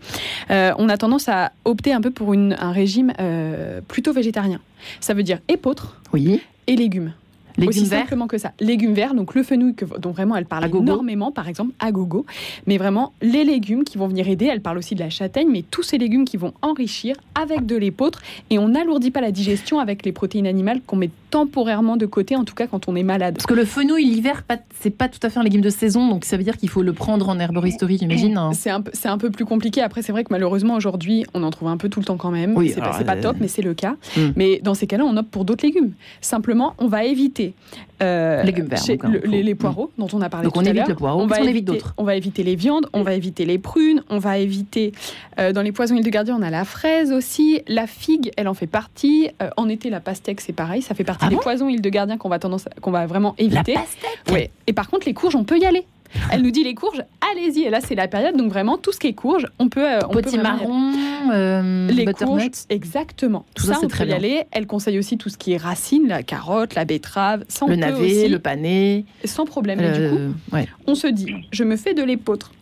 on a tendance à opter un peu pour un régime euh, plutôt végétarien. Ça veut dire épeautre
oui.
et légumes.
Légumes
Aussi
verts.
simplement que ça. Légumes verts, donc le fenouil que, dont vraiment elle parle énormément, par exemple, à gogo. Mais vraiment, les légumes qui vont venir aider. Elle parle aussi de la châtaigne, mais tous ces légumes qui vont enrichir avec de l'épeautre. Et on n'alourdit pas la digestion avec les protéines animales qu'on met temporairement de côté, en tout cas quand on est malade.
Parce que le fenouil, l'hiver, c'est pas tout à fait un légume de saison, donc ça veut dire qu'il faut le prendre en herboristerie, j'imagine. Hein.
C'est un, un, peu plus compliqué. Après, c'est vrai que malheureusement, aujourd'hui, on en trouve un peu tout le temps quand même.
Oui,
c'est pas, top, mais c'est le cas. Hmm. Mais dans ces cas-là, on opte pour d'autres légumes. Simplement, on va éviter.
Euh, légumes verts.
les, poireaux dont on a parlé
donc
tout
on
évite
le poireau, on, va éviter d'autres.
On va éviter les viandes, on va éviter les prunes, on va éviter euh, dans les poisons îles de Gardien, on a la fraise aussi, la figue, elle en fait partie. Euh, en été, la pastèque, c'est pareil, ça fait partie
ah
des poisons îles de Gardien qu'on va tendance, qu'on va vraiment éviter.
La pastèque.
Et par contre, les courges, on peut y aller. Elle nous dit les courges, allez-y. Et là, c'est la période, donc vraiment tout ce qui est courge, on peut. Euh, on
Petit marron, euh,
les courges, exactement.
Tout, ça,
on
très
peut y aller. Elle conseille aussi tout ce qui est racines, la carotte, la betterave, sans
le navet, le pané,
sans problème. du coup, on se dit, je me fais de l'épeautre.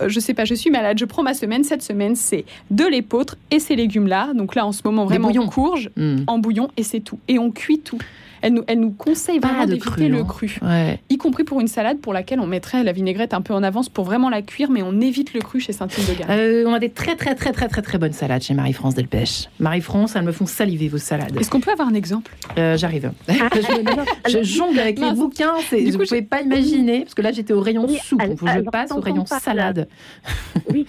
Euh, je sais pas, je suis malade, je prends ma semaine. Cette semaine, c'est de l'épeautre et ces légumes-là. Donc là, en ce moment, vraiment courge hmm. en bouillon et c'est tout. Et on cuit tout. Elle nous, elle nous conseille vraiment d'éviter le
hein.
cru,
y
compris pour une salade pour laquelle on mettrait la vinaigrette un peu en avance pour vraiment la cuire, mais on évite le cru chez Saint-Hildegarde.
Euh, on a des très très très très très très bonnes salades chez Marie-France Delpech. Marie-France, elles me font saliver vos salades.
Est-ce qu'on peut avoir un exemple?
Euh, J'arrive. je, jongle avec les bouquins, vous ne pouvez pas imaginer, parce que là j'étais au rayon soupe, je passe au rayon salade.
Oui,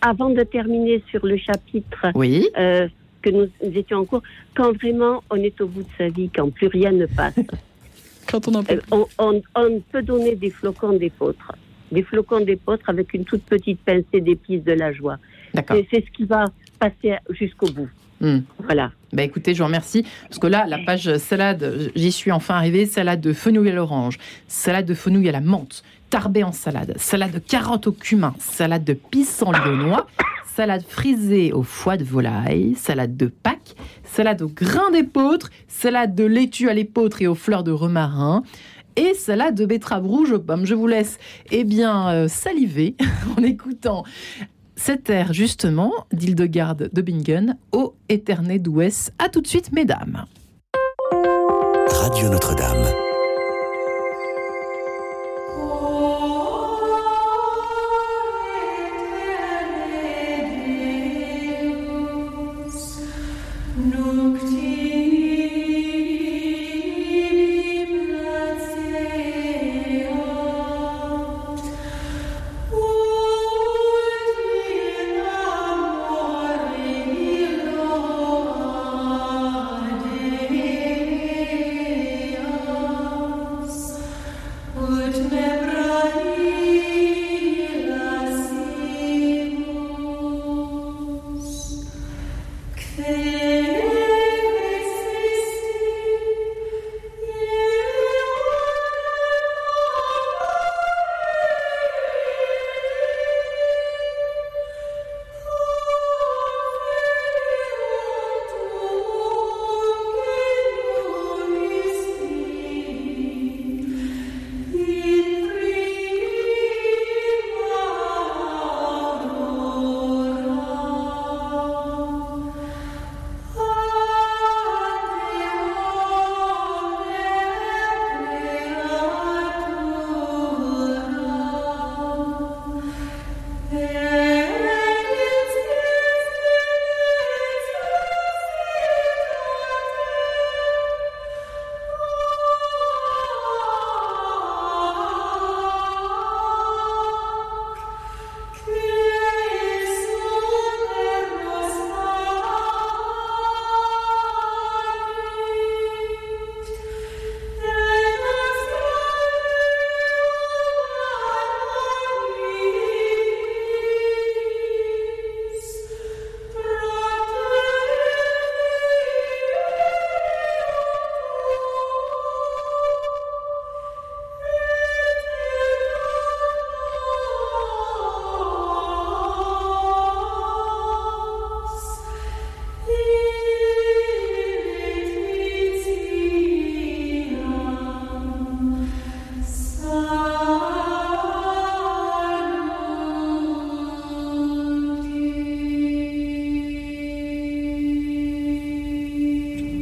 avant de terminer sur le chapitre,
oui.
Euh, que nous étions en cours, quand vraiment on est au bout de sa vie, quand plus rien ne passe.
quand on, en peut...
on, on, peut donner des flocons d'épeautre, des flocons d'épeautre avec une toute petite pincée d'épices de la joie. C'est ce qui va passer jusqu'au bout. Hmm. Voilà.
Bah écoutez, je vous remercie. Parce que là, la page salade, j'y suis enfin arrivée. Salade de fenouil à l'orange, salade de fenouil à la menthe, tarbé en salade, salade de carottes au cumin, salade de pissenlit lyonnois, salade frisée au foie de volaille, salade de Pâques, salade au grain d'épeautre, salade de laitue à l'épeautre et aux fleurs de romarin, et salade de betterave rouge aux pommes. Je vous laisse eh bien euh, saliver en écoutant cet air justement d'Hildegarde de Bingen au Éterné d'Ouest. A tout de suite mesdames.
Radio Notre-Dame.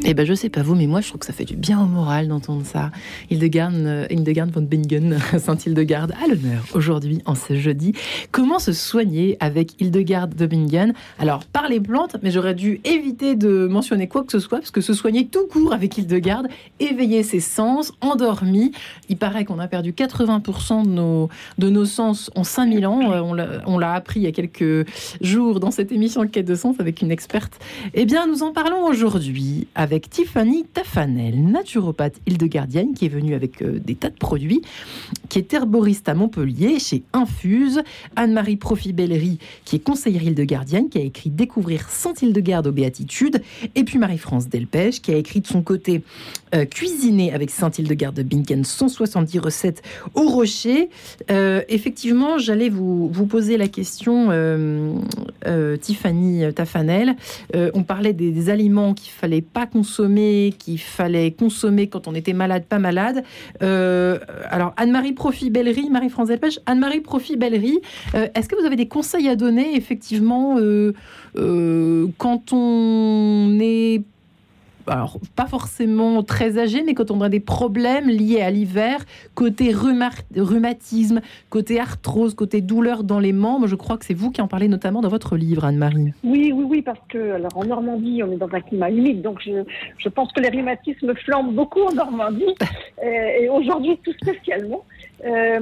Eh ben, je sais pas vous, mais moi, je trouve que ça fait du bien au moral d'entendre ça. Hildegard, euh, Hildegard von Bingen, Saint-Hildegarde, à l'honneur aujourd'hui, en ce jeudi. Comment se soigner avec Hildegard de Bingen? Alors, par les plantes, mais j'aurais dû éviter de mentionner quoi que ce soit, parce que se soigner tout court avec Hildegard, éveiller ses sens, endormi. Il paraît qu'on a perdu 80% de nos, de nos sens en 5000 ans. Euh, on l'a appris il y a quelques jours dans cette émission Quête de sens avec une experte. Eh bien, nous en parlons aujourd'hui avec Tiffany Tafanel, naturopathe hildegardienne, qui est venue avec euh, des tas de produits, qui est herboriste à Montpellier chez Infuse. Anne-Marie Profi-Bellery, qui est conseillère hildegardienne, qui a écrit Découvrir Saint-Hildegarde aux Béatitudes. Et puis Marie-France Delpech, qui a écrit de son côté euh, Cuisiner avec Saint-Hildegarde de Binken, 170 recettes au rocher. Euh, effectivement, j'allais vous, poser la question, Tiffany Tafanel. on parlait des, aliments qu'il fallait pas qu'il fallait consommer quand on était malade, pas malade. Euh, alors, Anne-Marie Profit-Bellery, Marie-France Delpech, Anne-Marie Profit-Bellery, euh, est-ce que vous avez des conseils à donner, effectivement, euh, quand on est alors pas forcément très âgé, mais quand on a des problèmes liés à l'hiver, côté rhumatisme, côté arthrose, côté douleur dans les membres, je crois que c'est vous qui en parlez notamment dans votre livre, Anne-Marie.
Oui, oui, oui, parce que alors en Normandie, on est dans un climat humide, donc je, je pense que les rhumatismes flambent beaucoup en Normandie, et, aujourd'hui tout spécialement. Euh,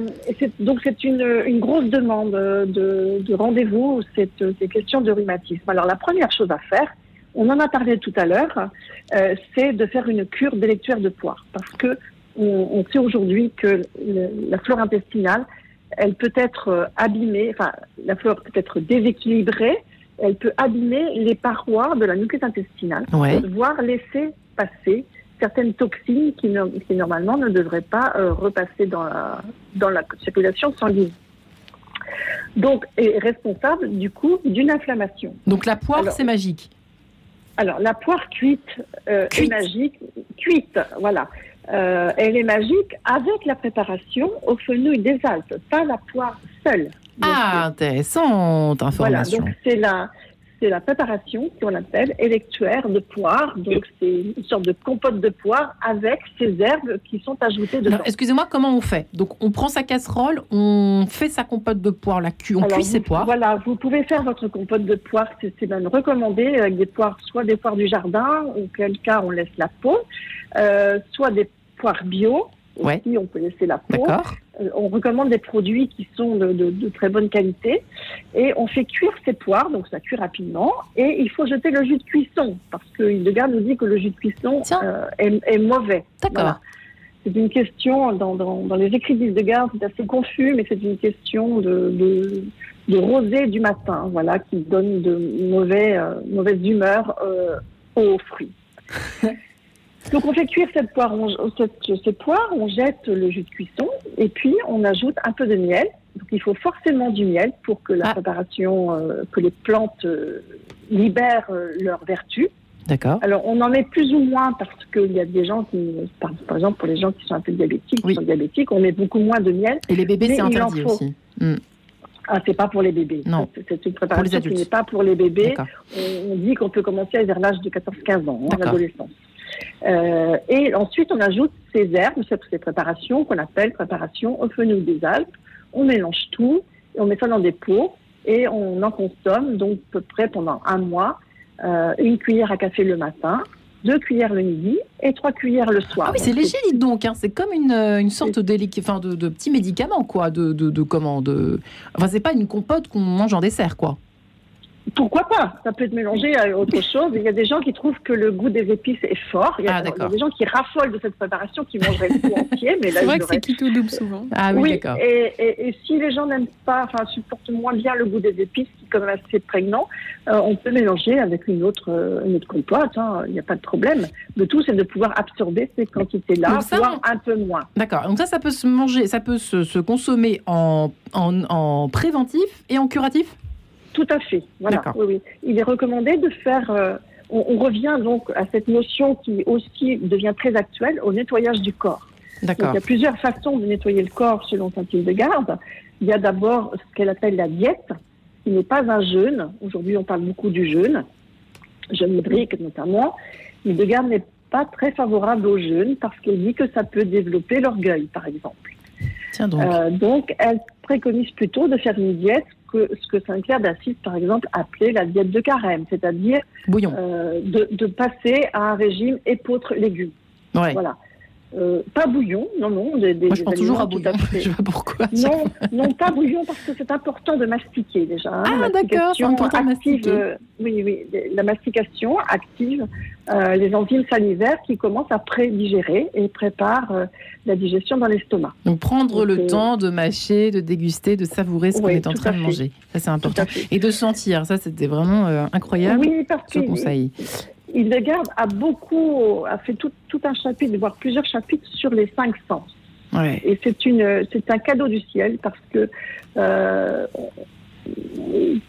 donc c'est une, une, grosse demande de, de rendez-vous, cette, ces questions de rhumatisme. Alors la première chose à faire, on en a parlé tout à l'heure, euh, c'est de faire une cure d'électuaire de poire. Parce que on, sait aujourd'hui que la flore intestinale, elle peut être euh, abîmée, enfin, la flore peut être déséquilibrée, elle peut abîmer les parois de la nucléus intestinale, voire laisser passer certaines toxines qui, qui normalement ne devraient pas euh, repasser dans la, dans la circulation sanguine. Donc, est responsable du coup d'une inflammation.
Donc la poire, c'est magique.
Alors la poire cuite, euh, est magique, cuite, voilà. Euh, elle est magique avec la préparation aux fenouil des Alpes, pas la poire seule.
Ah, intéressante information.
Voilà, donc c'est la, c'est la préparation qu'on appelle électuaire de poire. Donc, c'est une sorte de compote de poire avec ces herbes qui sont ajoutées dedans.
Excusez-moi, comment on fait? Donc, on prend sa casserole, on fait sa compote de poire, la cu on cuit ses poires.
Voilà, vous pouvez faire votre compote de poire, c'est même recommandé, avec des poires, soit des poires du jardin, auquel cas on laisse la peau, euh, soit des poires bio, aussi, on peut laisser la peau. Euh, on recommande des produits qui sont de, très bonne qualité et on fait cuire ces poires, donc ça cuit rapidement. Et il faut jeter le jus de cuisson parce que Hildegard nous dit que le jus de cuisson euh, est, mauvais.
D'accord.
C'est une question, dans, les écrits d'Hildegard, c'est assez confus, mais c'est une question de, de, rosée du matin, voilà, qui donne de mauvais, euh, mauvaise humeur aux fruits. Donc on fait cuire cette poire, on, cette, poire, on jette le jus de cuisson et puis on ajoute un peu de miel. Donc il faut forcément du miel pour que la ah. préparation, euh, que les plantes euh, libèrent euh, leurs vertus.
D'accord.
Alors on en met plus ou moins parce qu'il y a des gens qui, par, exemple pour les gens qui sont un peu diabétiques, qui sont diabétiques, on met beaucoup moins de miel.
Et les bébés c'est interdit aussi.
Hmm. Ah, c'est pas pour les bébés.
Non.
C'est une préparation qui n'est pas pour les bébés. On, dit qu'on peut commencer vers l'âge de 14-15 ans, en adolescence. Euh, et ensuite, on ajoute ces herbes, ces préparations qu'on appelle préparation au fenouil des Alpes. On mélange tout, et on met ça dans des pots et on en consomme donc à peu près pendant un mois, euh, une cuillère à café le matin, deux cuillères le midi et trois cuillères le soir.
Ah oui, c'est léger, dites donc. Hein. C'est comme une, une sorte de, de, de, petit médicament, quoi. De, de, de comment de... Enfin, c'est pas une compote qu'on mange en dessaire, quoi.
Pourquoi pas? Ça peut être mélangé à autre chose. Il y a des gens qui trouvent que le goût des épices est fort. Il y a,
ah,
des gens qui raffolent de cette préparation, qui mangeraient le goût entier.
Mais c'est vrai que c'est qui tout double souvent.
Ah oui, d'accord.
Et, et, si les gens n'aiment pas, enfin supportent moins bien le goût des épices, qui est quand même assez prégnant, euh, on peut mélanger avec une autre, euh, une autre compote. Hein. Il n'y a pas de problème. Le tout, c'est de pouvoir absorber ces quantités-là, voire un peu moins.
D'accord. Donc ça, ça peut se manger, ça peut se, se consommer en, en, en préventif et en curatif?
Tout à fait. Voilà. Oui, oui. Il est recommandé de faire. Euh, on, revient donc à cette notion qui aussi devient très actuelle au nettoyage du corps. Il y a plusieurs façons de nettoyer le corps selon saint garde. Il y a d'abord ce qu'elle appelle la diète, qui n'est pas un jeûne. Aujourd'hui, on parle beaucoup du jeûne, jeûne hybrique notamment. Hildegard n'est pas très favorable au jeûne parce qu'elle dit que ça peut développer l'orgueil, par exemple.
Tiens donc. Euh,
donc, elle préconise plutôt de faire une diète que ce que Saint-Clair d'Assise, par exemple, appelait la diète de carême, c'est-à-dire
euh,
de, de, passer à un régime épeautre-légumes. Voilà. Euh, pas bouillon, non, non.
Des, Moi, je pense toujours à bouillon. je sais pas pourquoi.
Non, non, pas bouillon parce que c'est important de mastiquer déjà.
Hein. Ah, d'accord, c'est important de mastiquer.
Euh, oui, oui, la mastication active euh, les enzymes salivaires qui commencent à prédigérer et préparent la digestion dans l'estomac.
Donc, prendre le temps de mâcher, de déguster, de savourer ce qu'on est en train de manger. Ça, c'est important. Et de sentir. Ça, c'était vraiment incroyable.
Oui, parce
ce conseil.
Hildegard a beaucoup, a fait tout, tout, un chapitre, voire plusieurs chapitres sur les cinq sens. Et c'est une, c'est un cadeau du ciel parce que euh,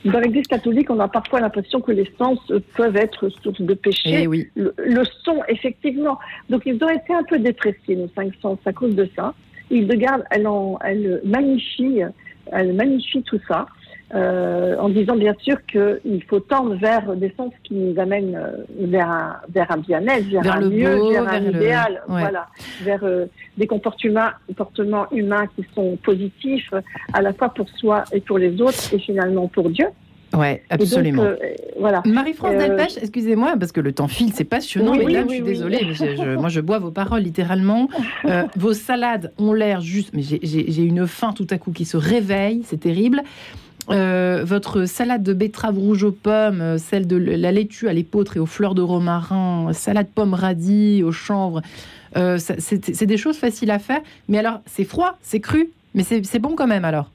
dans l'Église catholique, on a parfois l'impression que les sens peuvent être source de péché.
Eh oui.
le, le, son, effectivement. Donc ils ont été un peu dépréciés nos cinq sens à cause de ça. Hildegard, elle, en, elle magnifie, elle magnifie tout ça. Euh, en disant bien sûr qu'il faut tendre vers des sens qui nous amènent euh, vers un, vers un bien-être, vers, un le mieux, vers, un idéal, voilà, vers euh, des comportements, comportements humains qui sont positifs à la fois pour soi et pour les autres et finalement pour Dieu.
Oui, absolument.
voilà.
Marie-France Delpech, excusez-moi, parce que le temps file, c'est passionnant, mais là, je suis désolée, moi, je bois vos paroles littéralement. vos salades ont l'air juste, mais j'ai une faim tout à coup qui se réveille, c'est terrible. Euh, votre salade de betterave rouge aux pommes, euh, celle de la laitue à l'épeautre et aux fleurs de romarin, salade pomme radis, au chanvre, euh, c'est des choses faciles à faire. Mais alors, c'est froid, c'est cru, mais c'est bon quand même alors?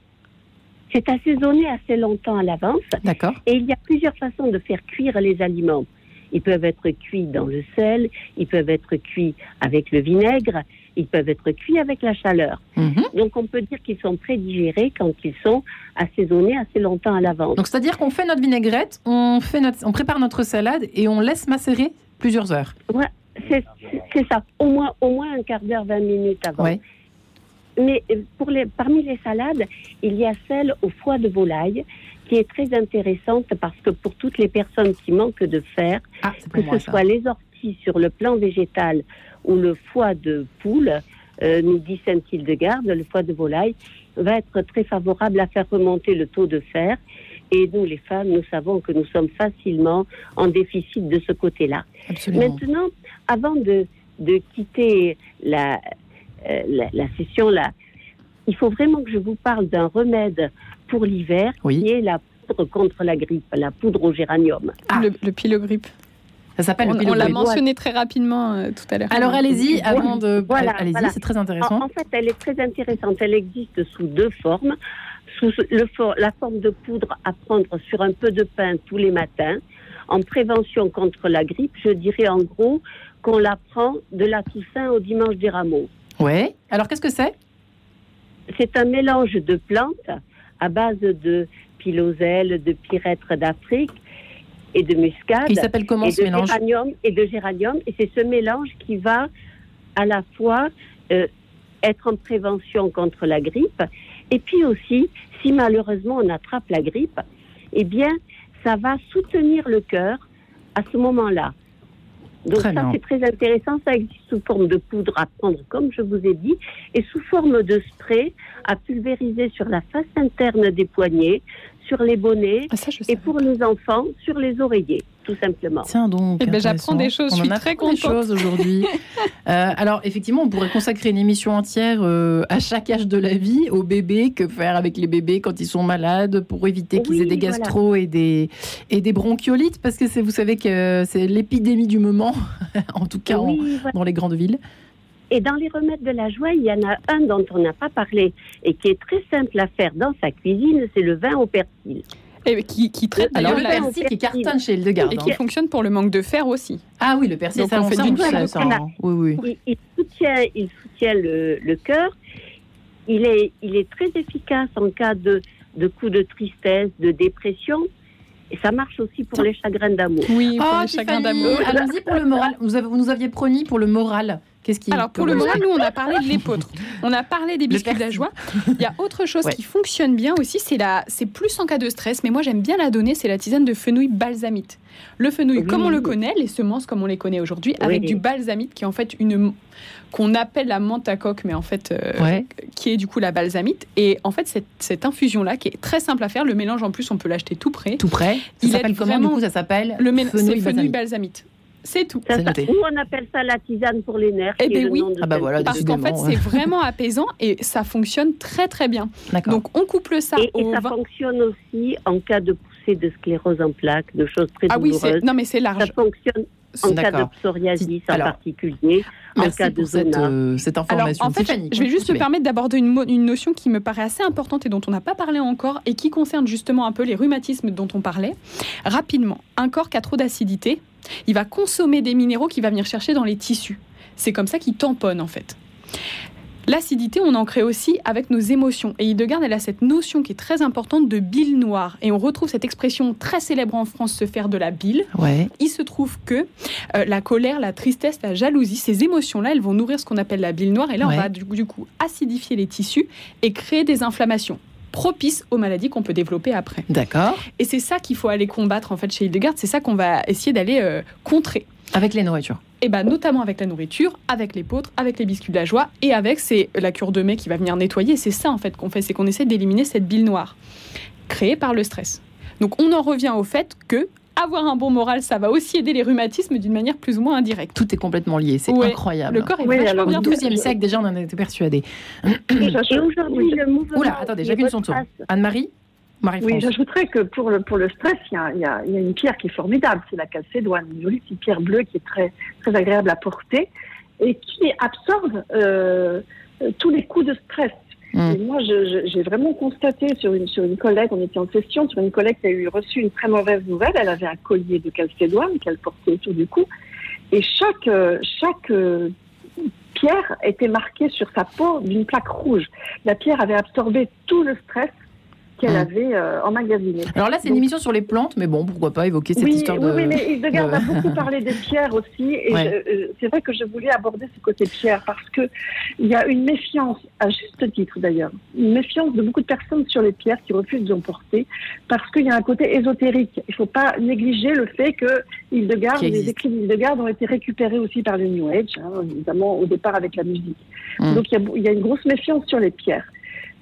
C'est assaisonné assez longtemps à l'avance.
D'accord.
Et il y a plusieurs façons de faire cuire les aliments. Ils peuvent être cuits dans le sel, ils peuvent être cuits avec le vinaigre, ils peuvent être cuits avec la chaleur. Mhm. Donc on peut dire qu'ils sont prédigérés quand ils sont assaisonnés assez longtemps à l'avance.
Donc c'est-à-dire qu'on fait notre vinaigrette, on, fait notre, on prépare notre salade et on laisse macérer plusieurs heures.
Ouais, c'est ça, au moins, au moins un quart d'heure, 20 minutes avant. Mais pour les, parmi les salades, il y a celle au foie de volaille qui est très intéressante parce que pour toutes les personnes qui manquent de fer, ah, que ce soit les orties sur le plan végétal ou le foie de poule, euh, nous dit Saint-Hildegarde, le foie de volaille, va être très favorable à faire remonter le taux de fer. Et nous, les femmes, nous savons que nous sommes facilement en déficit de ce côté-là. Maintenant, avant de, de quitter la, euh, la, session là, il faut vraiment que je vous parle d'un remède pour l'hiver qui est la poudre contre la grippe, la poudre au géranium.
Ah. Le, le pilogrippe.
Ça s'appelle
on, on l'a mentionné très rapidement euh, tout à l'heure.
Alors allez-y, avant de. Voilà, allez-y, c'est très intéressant.
En, fait, elle est très intéressante. Elle existe sous deux formes. Sous le, la forme de poudre à prendre sur un peu de pain tous les matins. En prévention contre la grippe, je dirais en gros qu'on la prend de la Toussaint au dimanche des rameaux.
Ouais. Alors qu'est-ce que c'est?
C'est un mélange de plantes à base de piloselle, de pyrètre d'Afrique et de muscade.
Il s'appelle comment ce mélange
géranium Et de géranium. Et c'est ce mélange qui va à la fois euh, être en prévention contre la grippe, et puis aussi, si malheureusement on attrape la grippe, eh bien, ça va soutenir le cœur à ce moment-là. Donc ça, c'est très intéressant. Ça existe sous forme de poudre à prendre, comme je vous ai dit, et sous forme de spray à pulvériser sur la face interne des poignets, sur les bonnets, ah, et pour les enfants, sur les oreillers tout simplement.
Tiens donc.
Eh ben, j'apprends des choses, je suis très contente. des
choses aujourd'hui. Euh, alors, effectivement, on pourrait consacrer une émission entière euh, à chaque âge de la vie, aux bébés, que faire avec les bébés quand ils sont malades, pour éviter qu'ils aient des gastro et, des, et des bronchiolites, parce que vous savez que c'est l'épidémie du moment, en tout cas dans les grandes villes.
Et dans les remèdes de la joie, il y en a un dont on n'a pas parlé et qui est très simple à faire dans sa cuisine, c'est le vin au persil.
Et qui, qui traite
Alors le persil qui cartonne chez Hildegarde.
Et qui fonctionne pour le manque de fer aussi.
Ah oui, le persil, ça, on fait du ça,
oui, oui. Il, soutient, il soutient le, le cœur. Il est, il est très efficace en cas de, de coup de tristesse, de dépression. Et ça marche aussi pour les chagrins d'amour.
Oui, pour oh, les chagrins d'amour.
Allons-y pour le moral. Vous, avez, vous nous aviez promis pour le moral.
Alors pour le moment, nous on a parlé de l'épeautre, on a parlé des biscuits de la joie. Il y a autre chose qui fonctionne bien aussi, c'est la, c'est plus en cas de stress, mais moi j'aime bien la donner, c'est la tisane de fenouil balsamite. Le fenouil, comme on le connaît, les semences comme on les connaît aujourd'hui, avec du balsamite qui est en fait une qu'on appelle la menthe à coque, mais en fait euh, qui est du coup la balsamite. Et en fait cette, cette infusion là qui est très simple à faire, le mélange en plus on peut l'acheter tout prêt.
Tout prêt. Ça s'appelle comment du coup ça s'appelle
Le fenouil balsamite. C'est tout.
Ou on appelle ça la tisane pour les nerfs.
Eh bien oui,
ah bah voilà,
parce qu'en fait c'est vraiment apaisant et ça fonctionne très très bien. Donc on couple ça
et, et ça fonctionne aussi en cas de poussée de sclérose en plaques, de choses très ah douloureuses.
oui, non mais c'est large.
Ça fonctionne en cas de psoriasis en particulier.
en cas de cette, euh, cette, information.
Alors, en fait, je vais juste me permettre d'aborder une, une, notion qui me paraît assez importante et dont on n'a pas parlé encore et qui concerne justement un peu les rhumatismes dont on parlait. Rapidement, un corps qui a trop d'acidité, il va consommer des minéraux qu'il va venir chercher dans les tissus. C'est comme ça qu'il tamponne en fait. L'acidité, on en crée aussi avec nos émotions. Et Hildegard, elle a cette notion qui est très importante de bile noire. Et on retrouve cette expression très célèbre en France, se faire de la bile. Il se trouve que euh, la colère, la tristesse, la jalousie, ces émotions-là, elles vont nourrir ce qu'on appelle la bile noire. Et là, on va du coup acidifier les tissus et créer des inflammations propice aux maladies qu'on peut développer après.
D'accord.
Et c'est ça qu'il faut aller combattre en fait chez Hildegard, c'est ça qu'on va essayer d'aller euh, contrer.
Avec les nourritures
et eh ben, notamment avec la nourriture, avec les poutres, avec les biscuits de la joie et avec c'est la cure de mai qui va venir nettoyer. C'est ça en fait qu'on fait, c'est qu'on essaie d'éliminer cette bile noire créée par le stress. Donc on en revient au fait que avoir un bon moral, ça va aussi aider les rhumatismes d'une manière plus ou moins indirecte.
Tout est complètement lié, c'est incroyable.
Le corps est oui, vachement bien
Au XIIe siècle, déjà, on en était persuadé.
Et aujourd'hui, le mouvement...
Oula, attendez, chacune son tour. Anne-Marie
Oui, j'ajouterais que pour le, pour le stress, il y, a, il, y a, il y a une pierre qui est formidable, c'est la calcédoine, une jolie petite pierre bleue qui est très, très agréable à porter et qui absorbe euh, tous les coups de stress. Mm. Et moi, j'ai vraiment constaté sur une, sur une collègue, on était en session, sur une collègue qui a eu reçu une très mauvaise nouvelle. Elle avait un collier de calcédoine qu'elle portait autour du cou. Et chaque, euh, chaque euh, pierre était marquée sur sa peau d'une plaque rouge. La pierre avait absorbé tout le stress qu'elle mmh. avait euh, emmagasiné.
Alors là, c'est une émission sur les plantes, mais bon, pourquoi pas évoquer cette histoire de.
Oui, mais Hildegard a beaucoup parlé des pierres aussi, et euh, c'est vrai que je voulais aborder ce côté pierre parce que il y a une méfiance, à juste titre d'ailleurs, une méfiance de beaucoup de personnes sur les pierres qui refusent d'en porter parce qu'il y a un côté ésotérique. Il ne faut pas négliger le fait que les écrits d'Hildegard ont été récupérés aussi par le New Age, hein, notamment au départ avec la musique. Mmh. Donc il y, a, il y a une grosse méfiance sur les pierres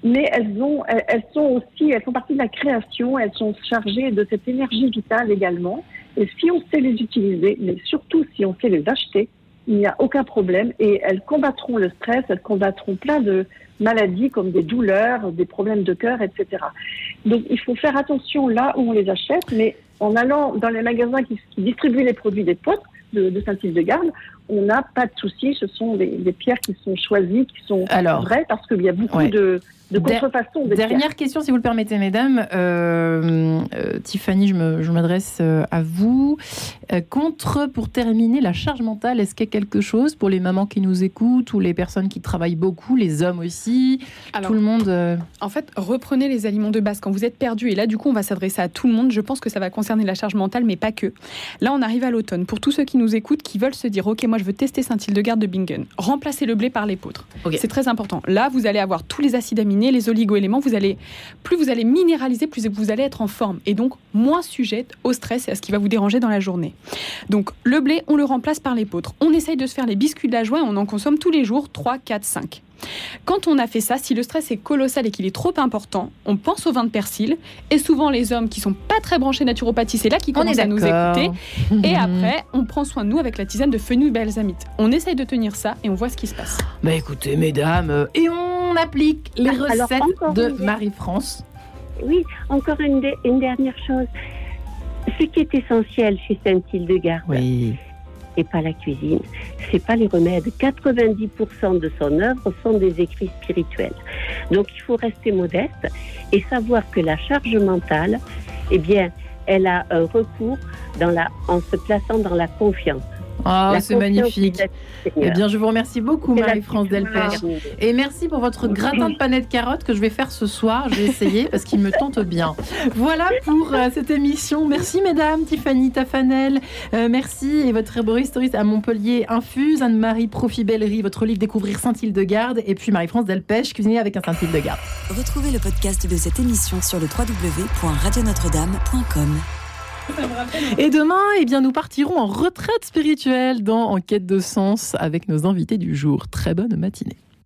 mais elles, ont, elles sont aussi, elles font partie de la création, elles sont chargées de cette énergie vitale également. Et si on sait les utiliser, mais surtout si on sait les acheter, il n'y a aucun problème et elles combattront le stress, elles combattront plein de maladies comme des douleurs, des problèmes de cœur, etc. Donc il faut faire attention là où on les achète, mais en allant dans les magasins qui, distribuent les produits des potes de, de Saint-Île-de-Garde, on n'a pas de souci. Ce sont des, pierres qui sont choisies, qui sont vraies, parce qu'il y a beaucoup de, de contrefaçon.
Dernière question, si vous le permettez, mesdames. Euh, euh, Tiffany, je m'adresse euh, à vous. contre, pour terminer, la charge mentale, est-ce qu'il y a quelque chose pour les mamans qui nous écoutent ou les personnes qui travaillent beaucoup, les hommes aussi, tout le monde
En fait, reprenez les aliments de base quand vous êtes perdu. Et là, du coup, on va s'adresser à tout le monde. Je pense que ça va concerner la charge mentale, mais pas que. Là, on arrive à l'automne. Pour tous ceux qui nous écoutent, qui veulent se dire, OK, moi, je veux tester Saint-Hildegarde de Bingen. Remplacez le blé par l'épeautre. C'est très important. Là, vous allez avoir tous les acides aminés les oligo-éléments, vous allez, plus vous allez minéraliser, plus vous allez être en forme et donc moins sujette au stress et à ce qui va vous déranger dans la journée. Donc le blé, on le remplace par l'épeautre. On essaye de se faire les biscuits de la joie et on en consomme tous les jours 3, 4, 5. Quand on a fait ça, si le stress est colossal et qu'il est trop important, on pense au vin de persil. Et souvent, les hommes qui sont pas très branchés naturopathie, c'est là qu'ils commencent à nous écouter. Et après, on prend soin de nous avec la tisane de fenouil balsamite. On essaye de tenir ça et on voit ce qui se passe.
Bah écoutez, mesdames, euh, et on applique les ah, recettes de Marie-France.
Oui, encore une, dernière chose. Ce qui est essentiel chez Saint-Hildegarde, oui. Et pas la cuisine, c'est pas les remèdes. 90% de son œuvre sont des écrits spirituels. Donc il faut rester modeste et savoir que la charge mentale, eh bien, elle a un recours en se plaçant dans la confiance.
Oh, c'est magnifique. Eh bien, je vous remercie beaucoup, Marie-France Delpech. Et merci pour votre gratin de panette carotte que je vais faire ce soir. Je vais essayer parce qu'il me tente bien. Voilà pour euh, cette émission. Merci, mesdames. Tiffany Tafanel, euh, merci. Et votre herboriste à Montpellier Infuse. Anne-Marie Profibellerie, votre livre Découvrir Saint-Hildegarde. Et puis Marie-France Delpech, cuisiner avec un Saint-Hildegarde.
Retrouvez le podcast de cette émission sur le www.radionotre-dame.com.
Et demain, eh bien, nous partirons en retraite spirituelle dans Enquête de sens avec nos invités du jour. Très bonne matinée.